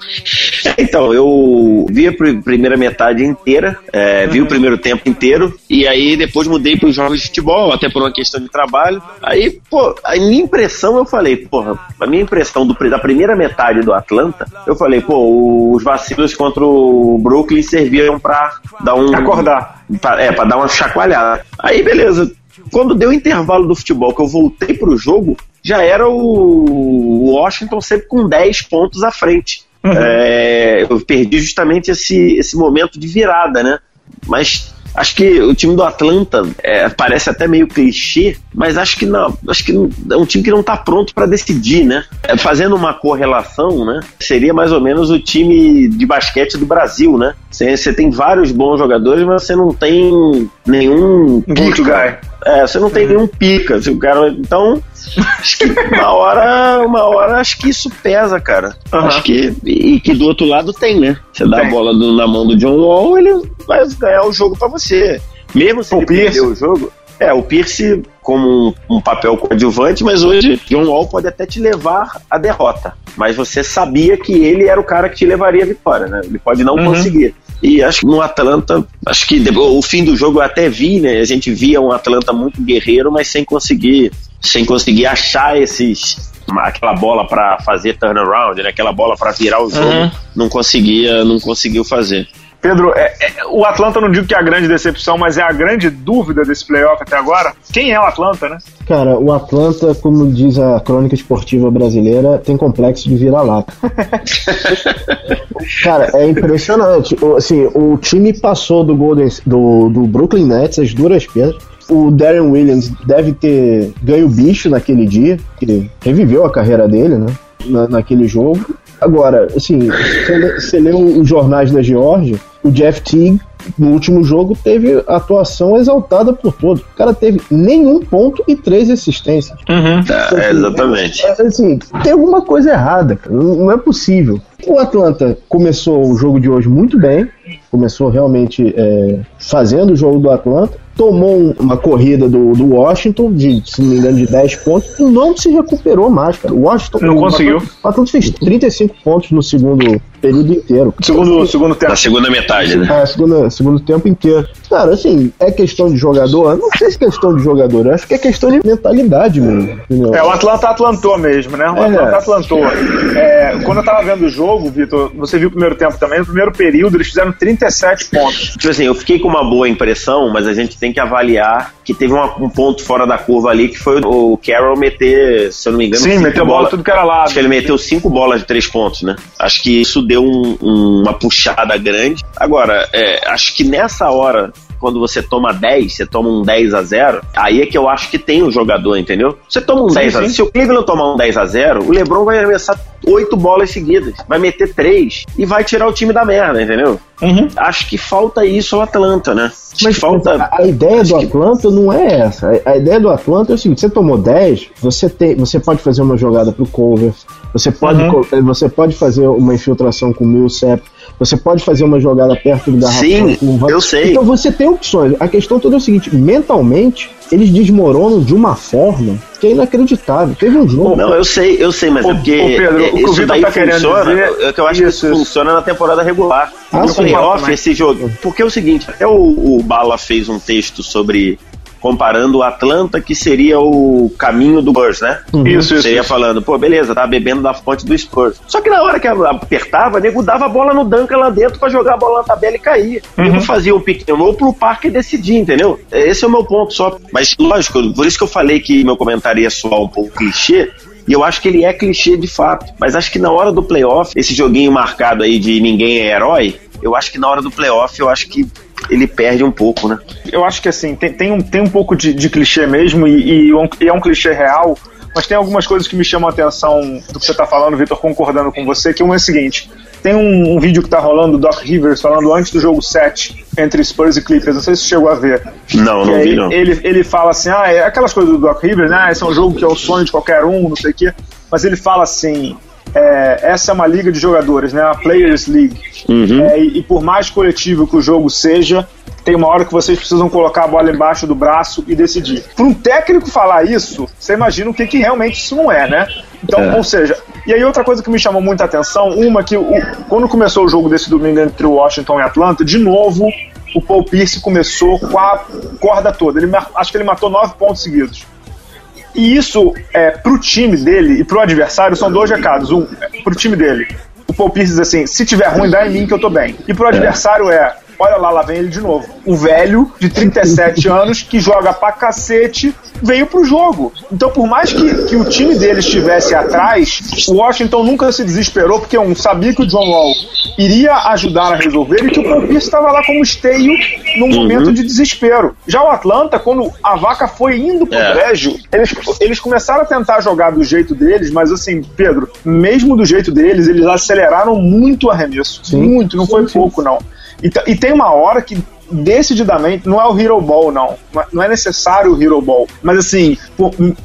C: Então, eu vi a primeira metade inteira, é, vi o primeiro tempo inteiro, e aí depois mudei para os jogos de futebol, até por uma questão de trabalho. Aí, pô, a minha impressão, eu falei, porra, a minha impressão do, da primeira metade do Atlanta, eu falei, pô, os vacilos contra o Brooklyn serviram para dar um.
A: Acordar.
C: Pra, é, para dar uma chacoalhada. Aí, beleza. Quando deu o intervalo do futebol, que eu voltei pro jogo, já era o Washington sempre com 10 pontos à frente. Uhum. É, eu perdi justamente esse, esse momento de virada, né? Mas acho que o time do Atlanta é, parece até meio clichê, mas acho que não, acho que é um time que não está pronto para decidir, né? É, fazendo uma correlação, né? Seria mais ou menos o time de basquete do Brasil, né? Você, tem vários bons jogadores, mas você não tem nenhum
A: pica.
C: É, você não tem nenhum pica. O cara, então, acho que uma hora, uma hora acho que isso pesa, cara. Uhum. Acho que e que do outro lado tem, né? Você dá tem. a bola do, na mão do John Wall, ele vai ganhar o jogo para você. Mesmo se o ele Pierce. perder o jogo. É, o Pierce como um, um, papel coadjuvante, mas hoje John Wall pode até te levar à derrota. Mas você sabia que ele era o cara que te levaria à vitória, né? Ele pode não uhum. conseguir. E acho que no Atlanta, acho que o fim do jogo eu até vi, né? A gente via um Atlanta muito guerreiro, mas sem conseguir, sem conseguir achar esses aquela bola para fazer turnaround, né? Aquela bola para virar o jogo, uhum. não conseguia, não conseguiu fazer.
A: Pedro, é, é, o Atlanta não digo que é a grande decepção, mas é a grande dúvida desse playoff até agora. Quem é o Atlanta, né?
B: Cara, o Atlanta, como diz a crônica esportiva brasileira, tem complexo de vira-lata. Cara, é impressionante. Assim, o time passou do Golden, do, do Brooklyn Nets as duras pedras. O Darren Williams deve ter ganho bicho naquele dia, que reviveu a carreira dele, né? Na, naquele jogo. Agora, assim, você lê os jornais da Geórgia, o Jeff Teague no último jogo teve atuação exaltada por todos. O cara teve nenhum ponto e três assistências.
C: Uhum. Então, é, exatamente.
B: É, assim, tem alguma coisa errada, cara. Não é possível. O Atlanta começou o jogo de hoje muito bem, começou realmente é, fazendo o jogo do Atlanta, tomou uma corrida do, do Washington, de, se não me engano, de 10 pontos, e não se recuperou mais, cara. O Washington.
A: Não conseguiu.
B: O Atlanta fez 35 pontos no segundo período inteiro.
A: Segundo, segundo tempo.
C: Na segunda metade, né?
B: É, segunda, segundo tempo inteiro. Cara, assim, é questão de jogador? Não sei se é questão de jogador, eu acho que é questão de mentalidade mesmo. Entendeu?
A: É, o Atlanta atlantou mesmo, né? O é. Atlanta atlantou. É, quando eu tava vendo o jogo, Vitor, você viu o primeiro tempo também, no primeiro período eles fizeram 37 pontos.
C: Tipo assim, eu fiquei com uma boa impressão, mas a gente tem que avaliar que teve uma, um ponto fora da curva ali, que foi o Carroll meter, se eu não me engano,
A: Sim, meteu bola, bola tudo que era lá.
C: Acho que ele meteu cinco bolas de três pontos, né? Acho que isso deu um, um, uma puxada grande. Agora, é, acho que nessa hora quando você toma 10, você toma um 10 a 0 aí é que eu acho que tem o um jogador, entendeu? Você toma um sim, 10 a 0 Se o Cleveland tomar um 10 a 0 o LeBron vai arremessar oito bolas seguidas, vai meter três e vai tirar o time da merda, entendeu? Uhum. Acho que falta isso ao Atlanta, né? Acho
B: Mas
C: falta.
B: A, a ideia do Atlanta que... não é essa. A, a, ideia do Atlanta é o seguinte: você tomou 10, você, tem, você pode fazer uma jogada pro cover, você pode, uhum. você pode fazer uma infiltração com o Millsap, você pode fazer uma jogada perto do garrafão.
C: Sim, com eu sei.
B: Então você tem opções. A questão toda é o seguinte: mentalmente, eles desmoronam de uma forma que é inacreditável. Teve um jogo.
C: Não, eu sei, eu sei, mas é porque. Pedro, o que o Vitor tá funciona, dizer. É que eu acho isso, que isso funciona na temporada regular. Ah, no playoff, esse jogo. Porque é o seguinte: até o, o Bala fez um texto sobre comparando o Atlanta, que seria o caminho do Spurs, né?
A: Uhum. Isso, isso.
C: Seria falando, pô, beleza, tá bebendo da fonte do Spurs. Só que na hora que apertava, nego dava a bola no Duncan lá dentro para jogar a bola na tabela e cair. Uhum. Nego fazia um pequeno ou pro parque decidir, entendeu? Esse é o meu ponto só. Mas, lógico, por isso que eu falei que meu comentário ia soar um pouco clichê, e eu acho que ele é clichê de fato. Mas acho que na hora do playoff, esse joguinho marcado aí de ninguém é herói, eu acho que na hora do playoff, eu acho que ele perde um pouco, né?
A: Eu acho que assim, tem, tem, um, tem um pouco de, de clichê mesmo, e, e, um, e é um clichê real, mas tem algumas coisas que me chamam a atenção do que você está falando, Vitor, concordando com você, que um é o seguinte. Tem um, um, vídeo que tá rolando do Doc Rivers falando antes do jogo 7 entre Spurs e Clippers. Não sei se você chegou a ver.
C: Não, não vi, não.
A: Ele, ele fala assim: ah, é aquelas coisas do Doc Rivers, né? Esse é um jogo que é o sonho de qualquer um, não sei o quê. Mas ele fala assim: é, essa é uma liga de jogadores, né? A Players League. Uhum. É, e, e, por mais coletivo que o jogo seja, tem uma hora que vocês precisam colocar a bola embaixo do braço e decidir. Para um técnico falar isso, você imagina o que, que realmente isso não é, né? Então, é. ou seja, e aí outra coisa que me chamou muita atenção, uma que o, quando começou o jogo desse domingo entre o Washington e Atlanta, de novo o Paul Pierce começou com a corda toda. Ele, acho que ele matou nove pontos seguidos. E isso, é, pro time dele e pro adversário, são dois recados. Um, pro time dele, o Paul Pierce diz assim: se tiver ruim, dá em mim que eu tô bem. E pro adversário é: olha lá, lá vem ele de novo. Um velho de 37 anos que joga pra cacete veio pro jogo. Então, por mais que, que o time dele estivesse atrás, o Washington nunca se desesperou, porque um sabia que o John Wall iria ajudar a resolver e que o Paul estava lá como esteio num uhum. momento de desespero. Já o Atlanta, quando a vaca foi indo pro é. brejo, eles, eles começaram a tentar jogar do jeito deles, mas assim, Pedro, mesmo do jeito deles, eles aceleraram muito o arremesso. Sim. Muito, não foi pouco, não. E, e tem uma hora que decididamente, não é o Hero Ball, não. Não é necessário o Hero Ball. Mas assim,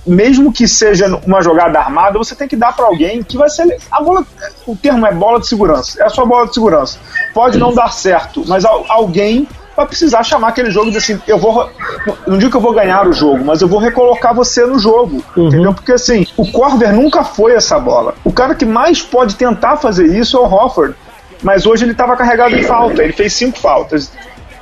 A: mesmo que seja uma jogada armada, você tem que dar para alguém que vai ser. A bola. O termo é bola de segurança. É a sua bola de segurança. Pode não dar certo, mas alguém vai precisar chamar aquele jogo de assim, eu vou. Não digo que eu vou ganhar o jogo, mas eu vou recolocar você no jogo. Uhum. Entendeu? Porque assim, o Corver nunca foi essa bola. O cara que mais pode tentar fazer isso é o Hofford. Mas hoje ele estava carregado de falta, ele fez cinco faltas.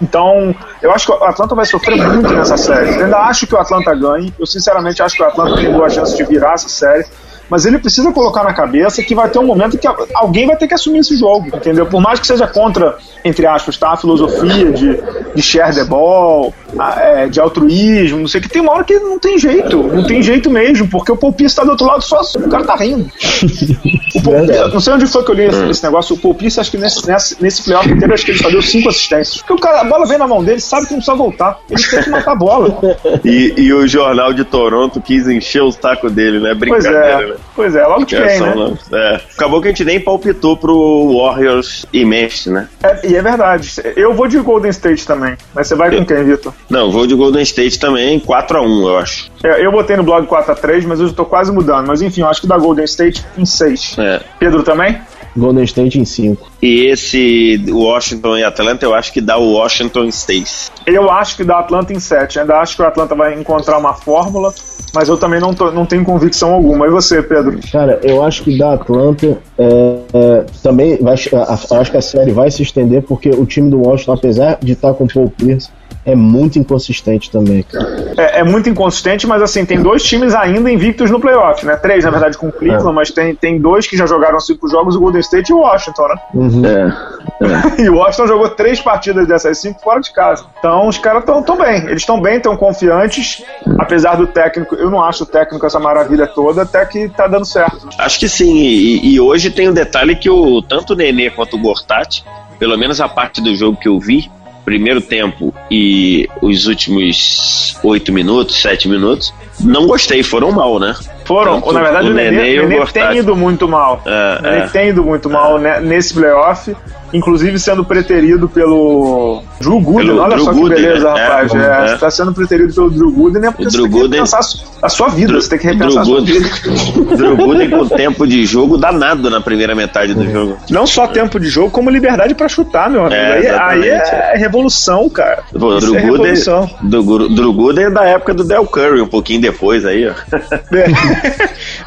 A: Então, eu acho que o Atlanta vai sofrer muito nessa série. Eu ainda acho que o Atlanta ganhe. Eu sinceramente acho que o Atlanta tem boa chance de virar essa série mas ele precisa colocar na cabeça que vai ter um momento que alguém vai ter que assumir esse jogo, entendeu? Por mais que seja contra, entre aspas, tá, a filosofia de, de share the ball, é, de altruísmo, não sei o que, tem uma hora que não tem jeito, não tem jeito mesmo, porque o Paul está do outro lado só, o cara tá rindo. O não sei onde foi que eu li esse, esse negócio, o Paul acho que nesse, nesse, nesse playoff inteiro, acho que ele só deu cinco assistências, porque o cara, a bola vem na mão dele, sabe que não precisa voltar, ele tem que matar a bola.
C: E, e o jornal de Toronto quis encher o saco dele, né? Brincadeira,
A: pois é.
C: né?
A: Pois é, logo que vem, né?
C: É. Acabou que a gente nem palpitou pro Warriors e Memphis, né?
A: É, e é verdade. Eu vou de Golden State também. Mas você vai com quem, Vitor?
C: Não, vou de Golden State também, 4x1, eu acho.
A: É, eu botei no blog 4x3, mas eu tô quase mudando. Mas enfim, eu acho que dá Golden State em 6. É. Pedro também?
B: Golden State em 5.
C: E esse Washington e Atlanta, eu acho que dá o Washington em 6.
A: Eu acho que dá Atlanta em 7. Ainda acho que o Atlanta vai encontrar uma fórmula, mas eu também não, tô, não tenho convicção alguma. E você, Pedro?
B: Cara, eu acho que da Atlanta é, é, também vai, acho que a série vai se estender porque o time do Washington, apesar de estar com o Paul Pierce, é muito inconsistente também, cara.
A: É, é, muito inconsistente, mas assim, tem dois times ainda invictos no playoff, né? Três, na verdade, com o Cleveland, é. mas tem, tem dois que já jogaram cinco jogos, o Golden State e o Washington, né?
B: Uhum. É,
A: é. e o Washington jogou três partidas dessas cinco fora de casa. Então os caras estão tão bem. Eles estão bem, estão confiantes, apesar do técnico, eu não acho o técnico essa maravilha toda, até que tá dando certo.
C: Acho que sim, e, e hoje tem o um detalhe que o, tanto o Nenê quanto o Gortati, pelo menos a parte do jogo que eu vi, primeiro tempo e os últimos oito minutos, sete minutos, não gostei, foram mal, né?
A: Foram. Tanto na verdade, o, o Nenê, o Nenê tem ido muito mal. É, o Nenê é. tem ido muito mal é. nesse playoff inclusive sendo preterido pelo Drew Gooden. Pelo Olha Drew só que Gooden, beleza, né? rapaz. É, é, é. Tá sendo preterido pelo Drew Gooden, né? Porque o você Drew tem que repensar a sua vida. Drew, você tem que repensar a sua vida.
C: Drew Gooden com tempo de jogo danado na primeira metade do jogo.
A: Não só tempo de jogo, como liberdade pra chutar, meu amigo. É, aí, aí, é revolução, cara.
C: Pô, Drew, é Gooden, do, Drew Gooden é da época do Del Curry, um pouquinho depois aí, ó.
A: É.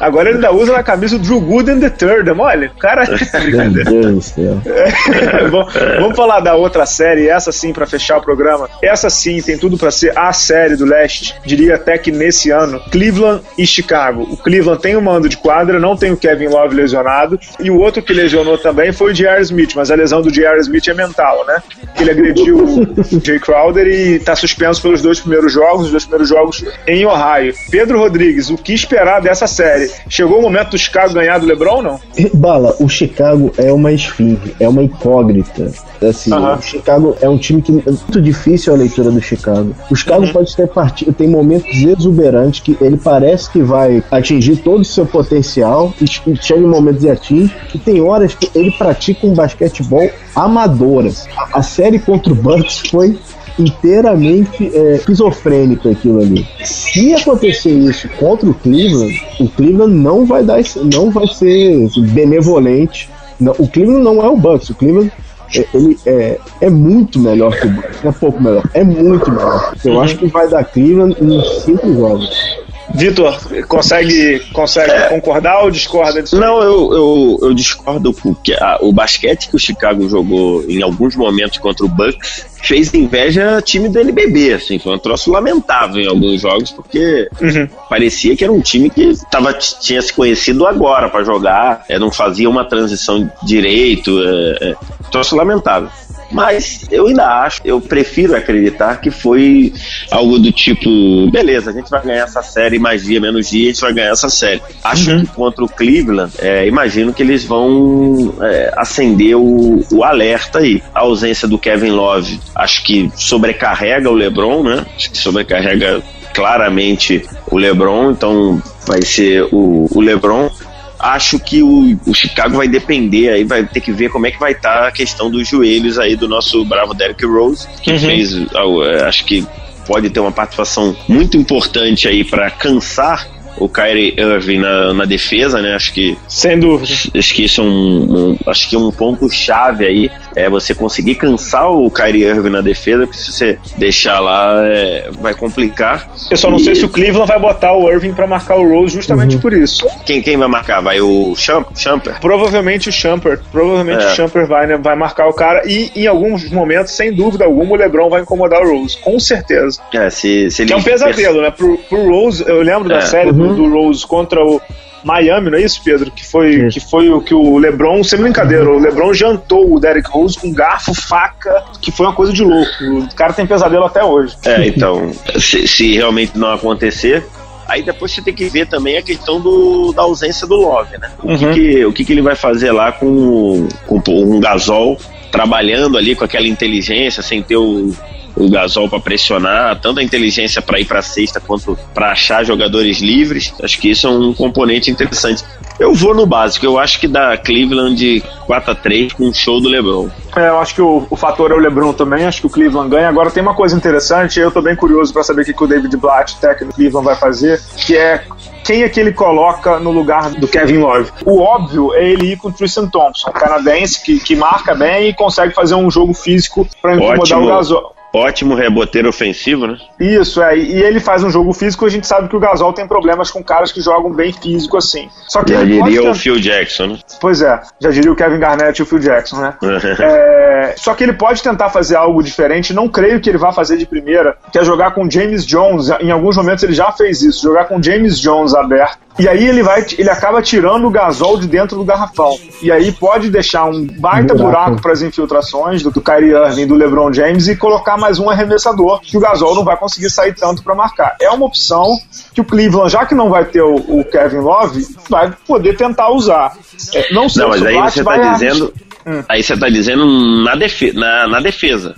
A: Agora ele ainda usa na camisa do Drew Gooden the Third, olha, o cara. Meu Deus do céu. vamos falar da outra série, essa sim, para fechar o programa. Essa sim tem tudo para ser a série do leste, diria até que nesse ano. Cleveland e Chicago. O Cleveland tem o um mando de quadra, não tem o Kevin Love lesionado, e o outro que lesionou também foi o J.R. Smith, mas a lesão do J.R. Smith é mental, né? Ele agrediu o Jay Crowder e tá suspenso pelos dois primeiros jogos, os dois primeiros jogos em Ohio. Pedro Rodrigues, o que esperar dessa série? Chegou o momento do Chicago ganhar do LeBron, não?
B: Bala, o Chicago é uma esfinge, é uma incógnita. Assim, uhum. o Chicago é um time que é muito difícil a leitura do Chicago. O Chicago uhum. pode ter partido, tem momentos exuberantes que ele parece que vai atingir todo o seu potencial e chega em momentos e atinge. E tem horas que ele pratica um basquetebol amadoras. A, a série contra o Bucks foi inteiramente é, esquizofrênico aquilo ali. Se acontecer isso contra o Cleveland, o Cleveland não vai dar, não vai ser benevolente. Não, o Cleveland não é o Bucks, o Cleveland é, ele é, é muito melhor que o Bucks, é pouco melhor, é muito melhor. Eu uhum. acho que vai dar Cleveland em cinco jogos.
A: Vitor, consegue, consegue é, concordar ou discorda disso?
C: Não, eu, eu, eu discordo porque a, o basquete que o Chicago jogou em alguns momentos contra o Bucks fez inveja time do NBB, assim, foi um troço lamentável em alguns jogos, porque uhum. parecia que era um time que tava, tinha se conhecido agora para jogar, é, não fazia uma transição direito, é, é, troço lamentável. Mas eu ainda acho, eu prefiro acreditar que foi algo do tipo: beleza, a gente vai ganhar essa série, mais dia, menos dia, a gente vai ganhar essa série. Acho uhum. que contra o Cleveland, é, imagino que eles vão é, acender o, o alerta aí. A ausência do Kevin Love, acho que sobrecarrega o LeBron, né? Acho que sobrecarrega claramente o LeBron, então vai ser o, o LeBron acho que o, o, Chicago vai depender aí, vai ter que ver como é que vai estar tá a questão dos joelhos aí do nosso bravo Derrick Rose, que uhum. fez, é, acho que pode ter uma participação muito importante aí para cansar o Kyrie Irving na, na defesa, né? Acho que.
A: Sem dúvida.
C: Acho que isso é um, um acho que um ponto chave aí é você conseguir cansar o Kyrie Irving na defesa, porque se você deixar lá é, vai complicar.
A: Eu só não e... sei se o Cleveland vai botar o Irving para marcar o Rose justamente uhum. por isso.
C: Quem, quem vai marcar? Vai o Champer?
A: Provavelmente o Champer. Provavelmente é. o Champer vai, né, vai marcar o cara e em alguns momentos, sem dúvida alguma, o LeBron vai incomodar o Rose, com certeza.
C: É, se, se ele...
A: Que é um pesadelo, né? Pro, pro Rose, eu lembro da é. série uhum. do, do Rose contra o Miami, não é isso, Pedro? Que foi, que foi o que o LeBron, sem brincadeira, o LeBron jantou o Derrick Rose com garfo, faca, que foi uma coisa de louco. O cara tem pesadelo até hoje.
C: É, então, se, se realmente não acontecer, Aí depois você tem que ver também a questão do, da ausência do Love, né? O, uhum. que, que, o que, que ele vai fazer lá com, com um gasol trabalhando ali com aquela inteligência, sem ter o, o Gasol para pressionar, tanto a inteligência para ir para a cesta quanto para achar jogadores livres. Acho que isso é um componente interessante. Eu vou no básico, eu acho que dá Cleveland de 4 a 3 com um show do LeBron.
A: É, eu acho que o, o fator é o LeBron também, acho que o Cleveland ganha. Agora tem uma coisa interessante, eu tô bem curioso para saber o que, que o David Blatt, técnico do Cleveland, vai fazer, que é quem é que ele coloca no lugar do Kevin Love? O óbvio é ele ir com o Tristan Thompson, canadense que, que marca bem e consegue fazer um jogo físico para incomodar Ótimo. o Gasol.
C: Ótimo reboteiro ofensivo, né?
A: Isso, é. E ele faz um jogo físico, a gente sabe que o Gasol tem problemas com caras que jogam bem físico assim. Só que
C: já diria ter... o Phil Jackson, né?
A: Pois é, já diria o Kevin Garnett e o Phil Jackson, né? é... Só que ele pode tentar fazer algo diferente, não creio que ele vá fazer de primeira, que é jogar com James Jones. Em alguns momentos ele já fez isso, jogar com James Jones aberto e aí ele vai, ele acaba tirando o gasol de dentro do garrafão. E aí pode deixar um baita buraco, buraco para as infiltrações do, do Kyrie Irving, do LeBron James e colocar mais um arremessador que o gasol não vai conseguir sair tanto para marcar. É uma opção que o Cleveland, já que não vai ter o, o Kevin Love, vai poder tentar usar. É, não sei
C: não, mas aí você está dizendo, hum. aí você tá dizendo na, defe na, na defesa.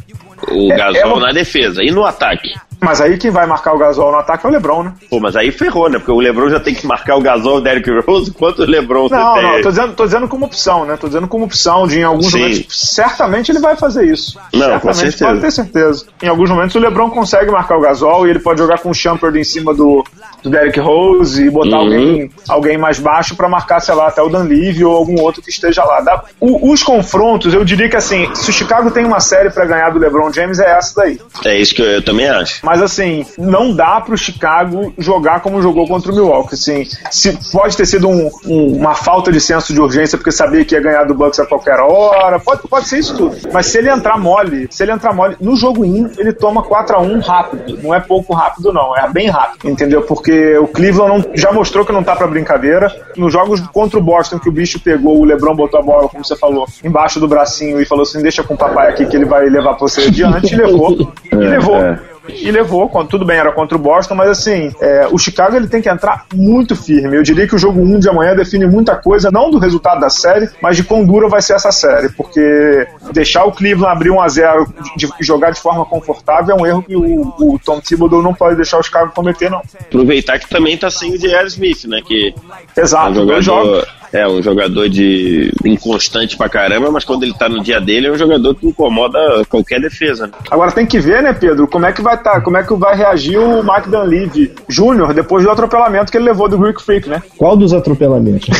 C: o Gasol é, na defesa. E no ataque?
A: Mas aí quem vai marcar o Gasol no ataque é o LeBron, né?
C: Pô, mas aí ferrou, né? Porque o LeBron já tem que marcar o Gasol e o Derrick Rose, quanto o LeBron
A: não, tem? Não, não, tô dizendo, tô dizendo como opção, né? Tô dizendo como opção de em alguns Sim. momentos. Certamente ele vai fazer isso.
C: Não, certamente, com certeza.
A: Pode ter certeza. Em alguns momentos o LeBron consegue marcar o Gasol e ele pode jogar com o Shumpert em cima do, do Derrick Rose e botar uhum. alguém, alguém mais baixo para marcar, sei lá, até o Dan Levy ou algum outro que esteja lá. Dá, o, os confrontos, eu diria que assim, se o Chicago tem uma série para ganhar do LeBron James, é essa daí.
C: É isso que eu, eu também acho.
A: Mas assim, não dá pro Chicago jogar como jogou contra o Milwaukee. Assim, se pode ter sido um, um, uma falta de senso de urgência porque sabia que ia ganhar do Bucks a qualquer hora, pode, pode ser isso tudo. Mas se ele entrar mole, se ele entrar mole, no jogo in, ele toma 4 a 1 rápido. Não é pouco rápido, não, é bem rápido, entendeu? Porque o Cleveland não, já mostrou que não tá pra brincadeira. Nos jogos contra o Boston, que o bicho pegou, o LeBron botou a bola, como você falou, embaixo do bracinho e falou assim: deixa com o papai aqui que ele vai levar pra você adiante, e levou. e levou. É e levou, tudo bem, era contra o Boston, mas assim, é, o Chicago ele tem que entrar muito firme. Eu diria que o jogo 1 de amanhã define muita coisa, não do resultado da série, mas de quão dura vai ser essa série, porque deixar o Cleveland abrir 1 a 0 e jogar de forma confortável é um erro que o, o Tom Thibodeau não pode deixar o Chicago cometer, não.
C: Aproveitar que também tá sem o J.R. Smith, né? Que
A: Exato, é um jogador,
C: é um jogador de inconstante pra caramba, mas quando ele tá no dia dele é um jogador que incomoda qualquer defesa. Né?
A: Agora tem que ver, né, Pedro, como é que vai tá, como é que vai reagir o Mike Dunleavy Jr. depois do atropelamento que ele levou do Greek Freak, né?
B: Qual dos atropelamentos?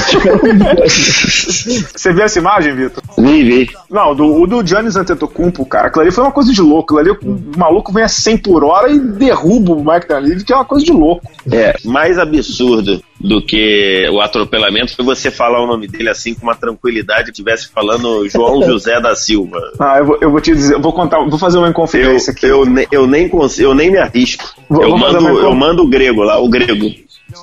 A: Você viu essa imagem, Vitor?
C: Vi, vi.
A: Não, do, o do Giannis Antetokounmpo, cara, aquilo ali foi uma coisa de louco. Aquilo ali, o maluco vem a 100 por hora e derruba o Mike Dunleavy, que é uma coisa de louco.
C: É, mais absurdo do que o atropelamento foi você falar o nome dele assim com uma tranquilidade, tivesse falando João José da Silva.
A: Ah, eu vou, eu vou te dizer, eu vou contar, vou fazer uma inconfidência
C: eu,
A: aqui.
C: Eu, eu, nem consigo, eu nem me arrisco. Vou, eu, vou mando, eu mando o grego lá, o grego.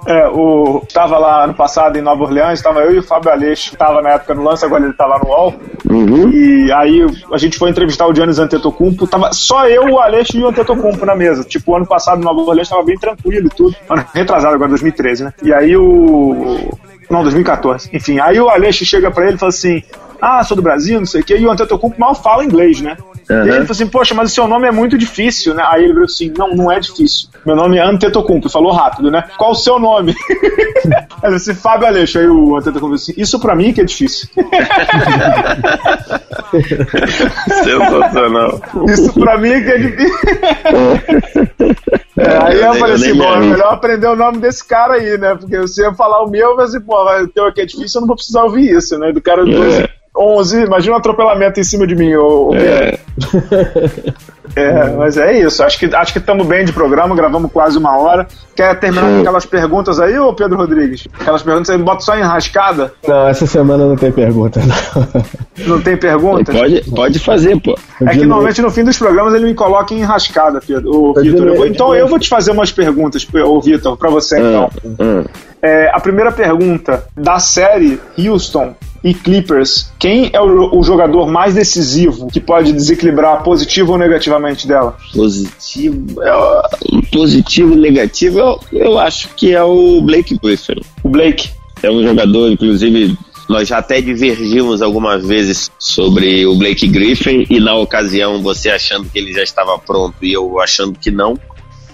A: É, o, tava lá ano passado em Nova Orleans, tava eu e o Fábio Aleixo, tava na época no lance, agora ele tá lá no UOL. Uhum. E aí a gente foi entrevistar o Giannis Antetokounmpo, tava só eu, o Aleixo e o Antetokounmpo na mesa. Tipo, ano passado em Nova Orleans tava bem tranquilo e tudo. Ano retrasado agora, 2013, né? E aí o... Não, 2014. Enfim, aí o Aleixo chega pra ele e fala assim, ah, sou do Brasil, não sei o quê, e o Antetokounmpo mal fala inglês, né? Uhum. E ele falou assim, poxa, mas o seu nome é muito difícil, né? Aí ele falou assim, não, não é difícil. Meu nome é Antetokounmpo. Falou rápido, né? Qual o seu nome? Aí disse, Fábio Aleixo. Aí o Antetokounmpo disse, isso pra mim que é difícil.
C: Sensacional.
A: Isso pra mim que é difícil. É, aí eu, eu falei assim, pô, é melhor aprender o nome desse cara aí, né? Porque se eu falar o meu, eu falei assim, pô, o teu aqui é difícil, eu não vou precisar ouvir isso, né? Do cara do é. 11, imagina um atropelamento em cima de mim, ô, ô é. é. mas é isso. Acho que acho que estamos bem de programa, gravamos quase uma hora. Quer terminar com aquelas perguntas aí, ô Pedro Rodrigues? Aquelas perguntas aí, bota só em rascada?
B: Não, essa semana não tem pergunta, não.
A: Não tem pergunta?
C: Pode, pode fazer, pô.
A: É que normalmente no fim dos programas ele me coloca em rascada, Pedro. Ô, Vitor. Então eu vou te fazer umas perguntas, ô Vitor, pra você então. Hum, hum. É, a primeira pergunta da série Houston e Clippers, quem é o, o, jogador mais decisivo que pode desequilibrar positivo ou negativamente dela?
C: Positivo, é, positivo e negativo, eu, eu acho que é o Blake Griffin.
A: O Blake?
C: É um jogador, inclusive, nós já até divergimos algumas vezes sobre o Blake Griffin e na ocasião você achando que ele já estava pronto e eu achando que não.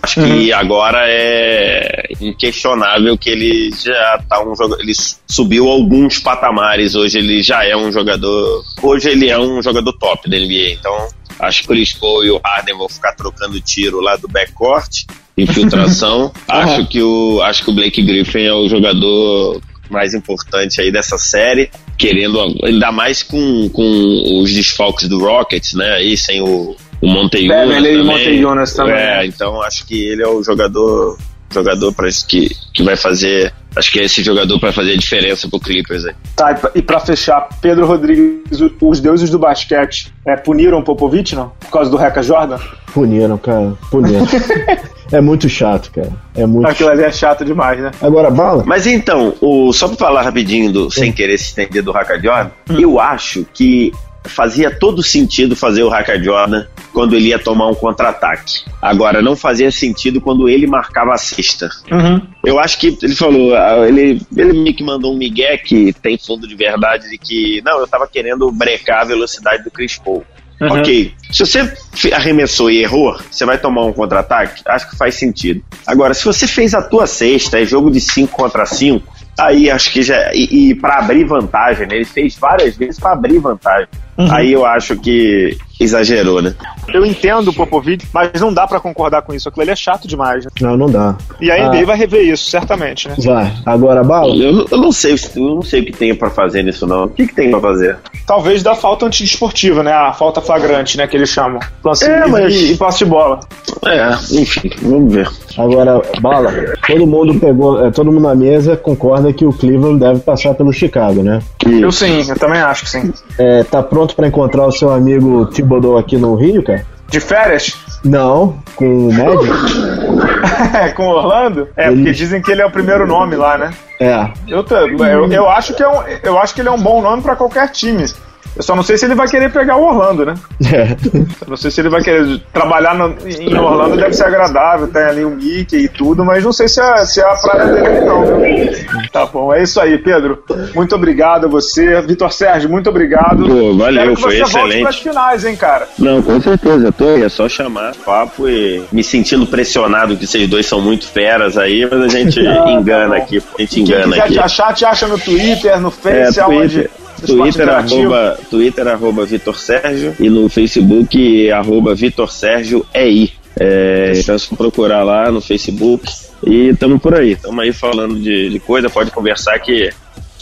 C: Acho que uhum. agora é inquestionável que ele já tá um jogador. Ele subiu alguns patamares. Hoje ele já é um jogador. Hoje ele é um jogador top da NBA. Então, acho que o Chris Paul e o Harden vão ficar trocando tiro lá do backcourt, infiltração. acho que o acho que o Blake Griffin é o jogador mais importante aí dessa série, querendo ainda mais com, com os desfalques do Rockets, né? Aí sem o o Monteiunas também.
A: Monteiunas também.
C: É, então acho que ele é o jogador jogador para que, que vai fazer. Acho que é esse jogador para fazer a diferença pro Clippers aí.
A: Tá, e para fechar, Pedro Rodrigues, os deuses do basquete é, puniram o Popovich, não? Por causa do Reca Jordan?
B: Puniram, cara. Puniram. é muito chato, cara. É muito
A: Aquilo ali é chato demais, né?
B: Agora, bala.
C: Mas então, o, só pra falar rapidinho, do, sem querer se estender do Reca Jordan, hum. eu acho que fazia todo sentido fazer o Hacker Jordan quando ele ia tomar um contra-ataque. Agora, não fazia sentido quando ele marcava a cesta. Uhum. Eu acho que ele falou, ah, ele, ele meio que mandou um migué que tem fundo de verdade de que, não, eu tava querendo brecar a velocidade do Chris Paul. Uhum. Ok. Se você arremessou e errou, você vai tomar um contra-ataque? Acho que faz sentido. Agora, se você fez a tua sexta, é jogo de 5 contra 5, aí acho que já. E, e para abrir vantagem, né? Ele fez várias vezes para abrir vantagem. Uhum. Aí eu acho que exagerou, né?
A: Eu entendo o Popovich, mas não dá para concordar com isso. Aquilo ali é chato demais, né?
B: Não, não dá.
A: E a NBA ah. vai rever isso, certamente, né?
B: Vai. Agora, Bala?
C: Eu, eu, não sei, eu não sei o que tem para fazer nisso, não. O que, que tem para fazer?
A: Talvez da falta antidesportiva, né? A falta flagrante, né? Que eles chamam. Lance é, mas... e, e passe de bola.
C: É, enfim, vamos ver.
B: Agora, Bala, todo mundo pegou, é, todo mundo na mesa concorda que o Cleveland deve passar pelo Chicago, né?
A: Eu sim, eu também acho que sim.
B: É, tá pronto para encontrar o seu amigo Thibodeau aqui no Rio, cara?
A: De férias?
B: Não, com o Magic.
A: com Orlando? É, ele... porque dizem que ele é o primeiro nome lá, né?
B: É.
A: Eu, eu, eu, acho que é um, eu acho que ele é um bom nome para qualquer time. Eu só não sei se ele vai querer pegar o Orlando, né? É. Não sei se ele vai querer trabalhar no, em Orlando, deve ser agradável, tem ali o um Mickey e tudo, mas não sei se é, se é a praia dele, não, viu? Tá bom, é isso aí, Pedro. Muito obrigado a você. Vitor Sérgio, muito obrigado.
C: Pô, valeu, foi
A: você
C: excelente.
A: Volte finais, hein, cara?
C: Não, com certeza, eu tô aí, é só chamar papo e me sentindo pressionado que vocês dois são muito feras aí, mas a gente engana tá aqui, a gente engana
A: Quem quiser
C: aqui.
A: te achar, te acha no Twitter, no Face, é, Twitter.
C: Twitter, arroba, Twitter, arroba Vitor Sérgio e no Facebook, arroba Vitor Sérgio EI. É, então é só procurar lá no Facebook e estamos por aí, estamos aí falando de, de coisa, pode conversar que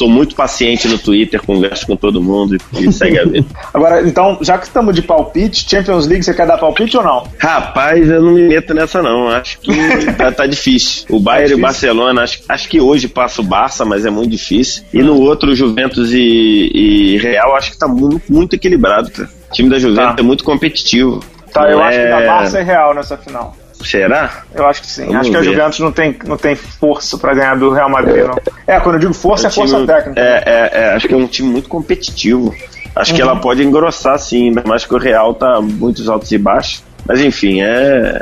C: sou muito paciente no Twitter, converso com todo mundo e, segue a vida.
A: Agora, então, já que estamos de palpite, Champions League, você quer dar palpite ou não?
C: Rapaz, eu não me meto nessa não. Acho que tá, tá, difícil. O Bayern tá e o Barcelona, acho, acho que hoje passa o Barça, mas é muito difícil. E no outro, Juventus e, e Real, acho que tá muito, muito equilibrado, cara. O time da Juventus tá. é muito competitivo.
A: Tá, eu é... acho que dá Barça e Real nessa final.
C: Será?
A: Eu acho que sim. Vamos acho que a Juventus não tem, não tem força para ganhar do Real Madrid, não. É, quando eu digo força, é, é força técnica.
C: É, é, é, acho que é um time muito competitivo. Acho uhum. que ela pode engrossar, sim, ainda mais que o Real tá muitos altos e baixos. Mas enfim, é,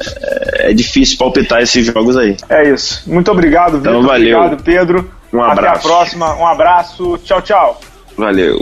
C: é difícil palpitar esses jogos aí.
A: É isso. Muito obrigado, Vitor. Então, valeu. Obrigado, Pedro.
C: Um abraço.
A: Até a próxima. Um abraço. Tchau, tchau.
C: Valeu.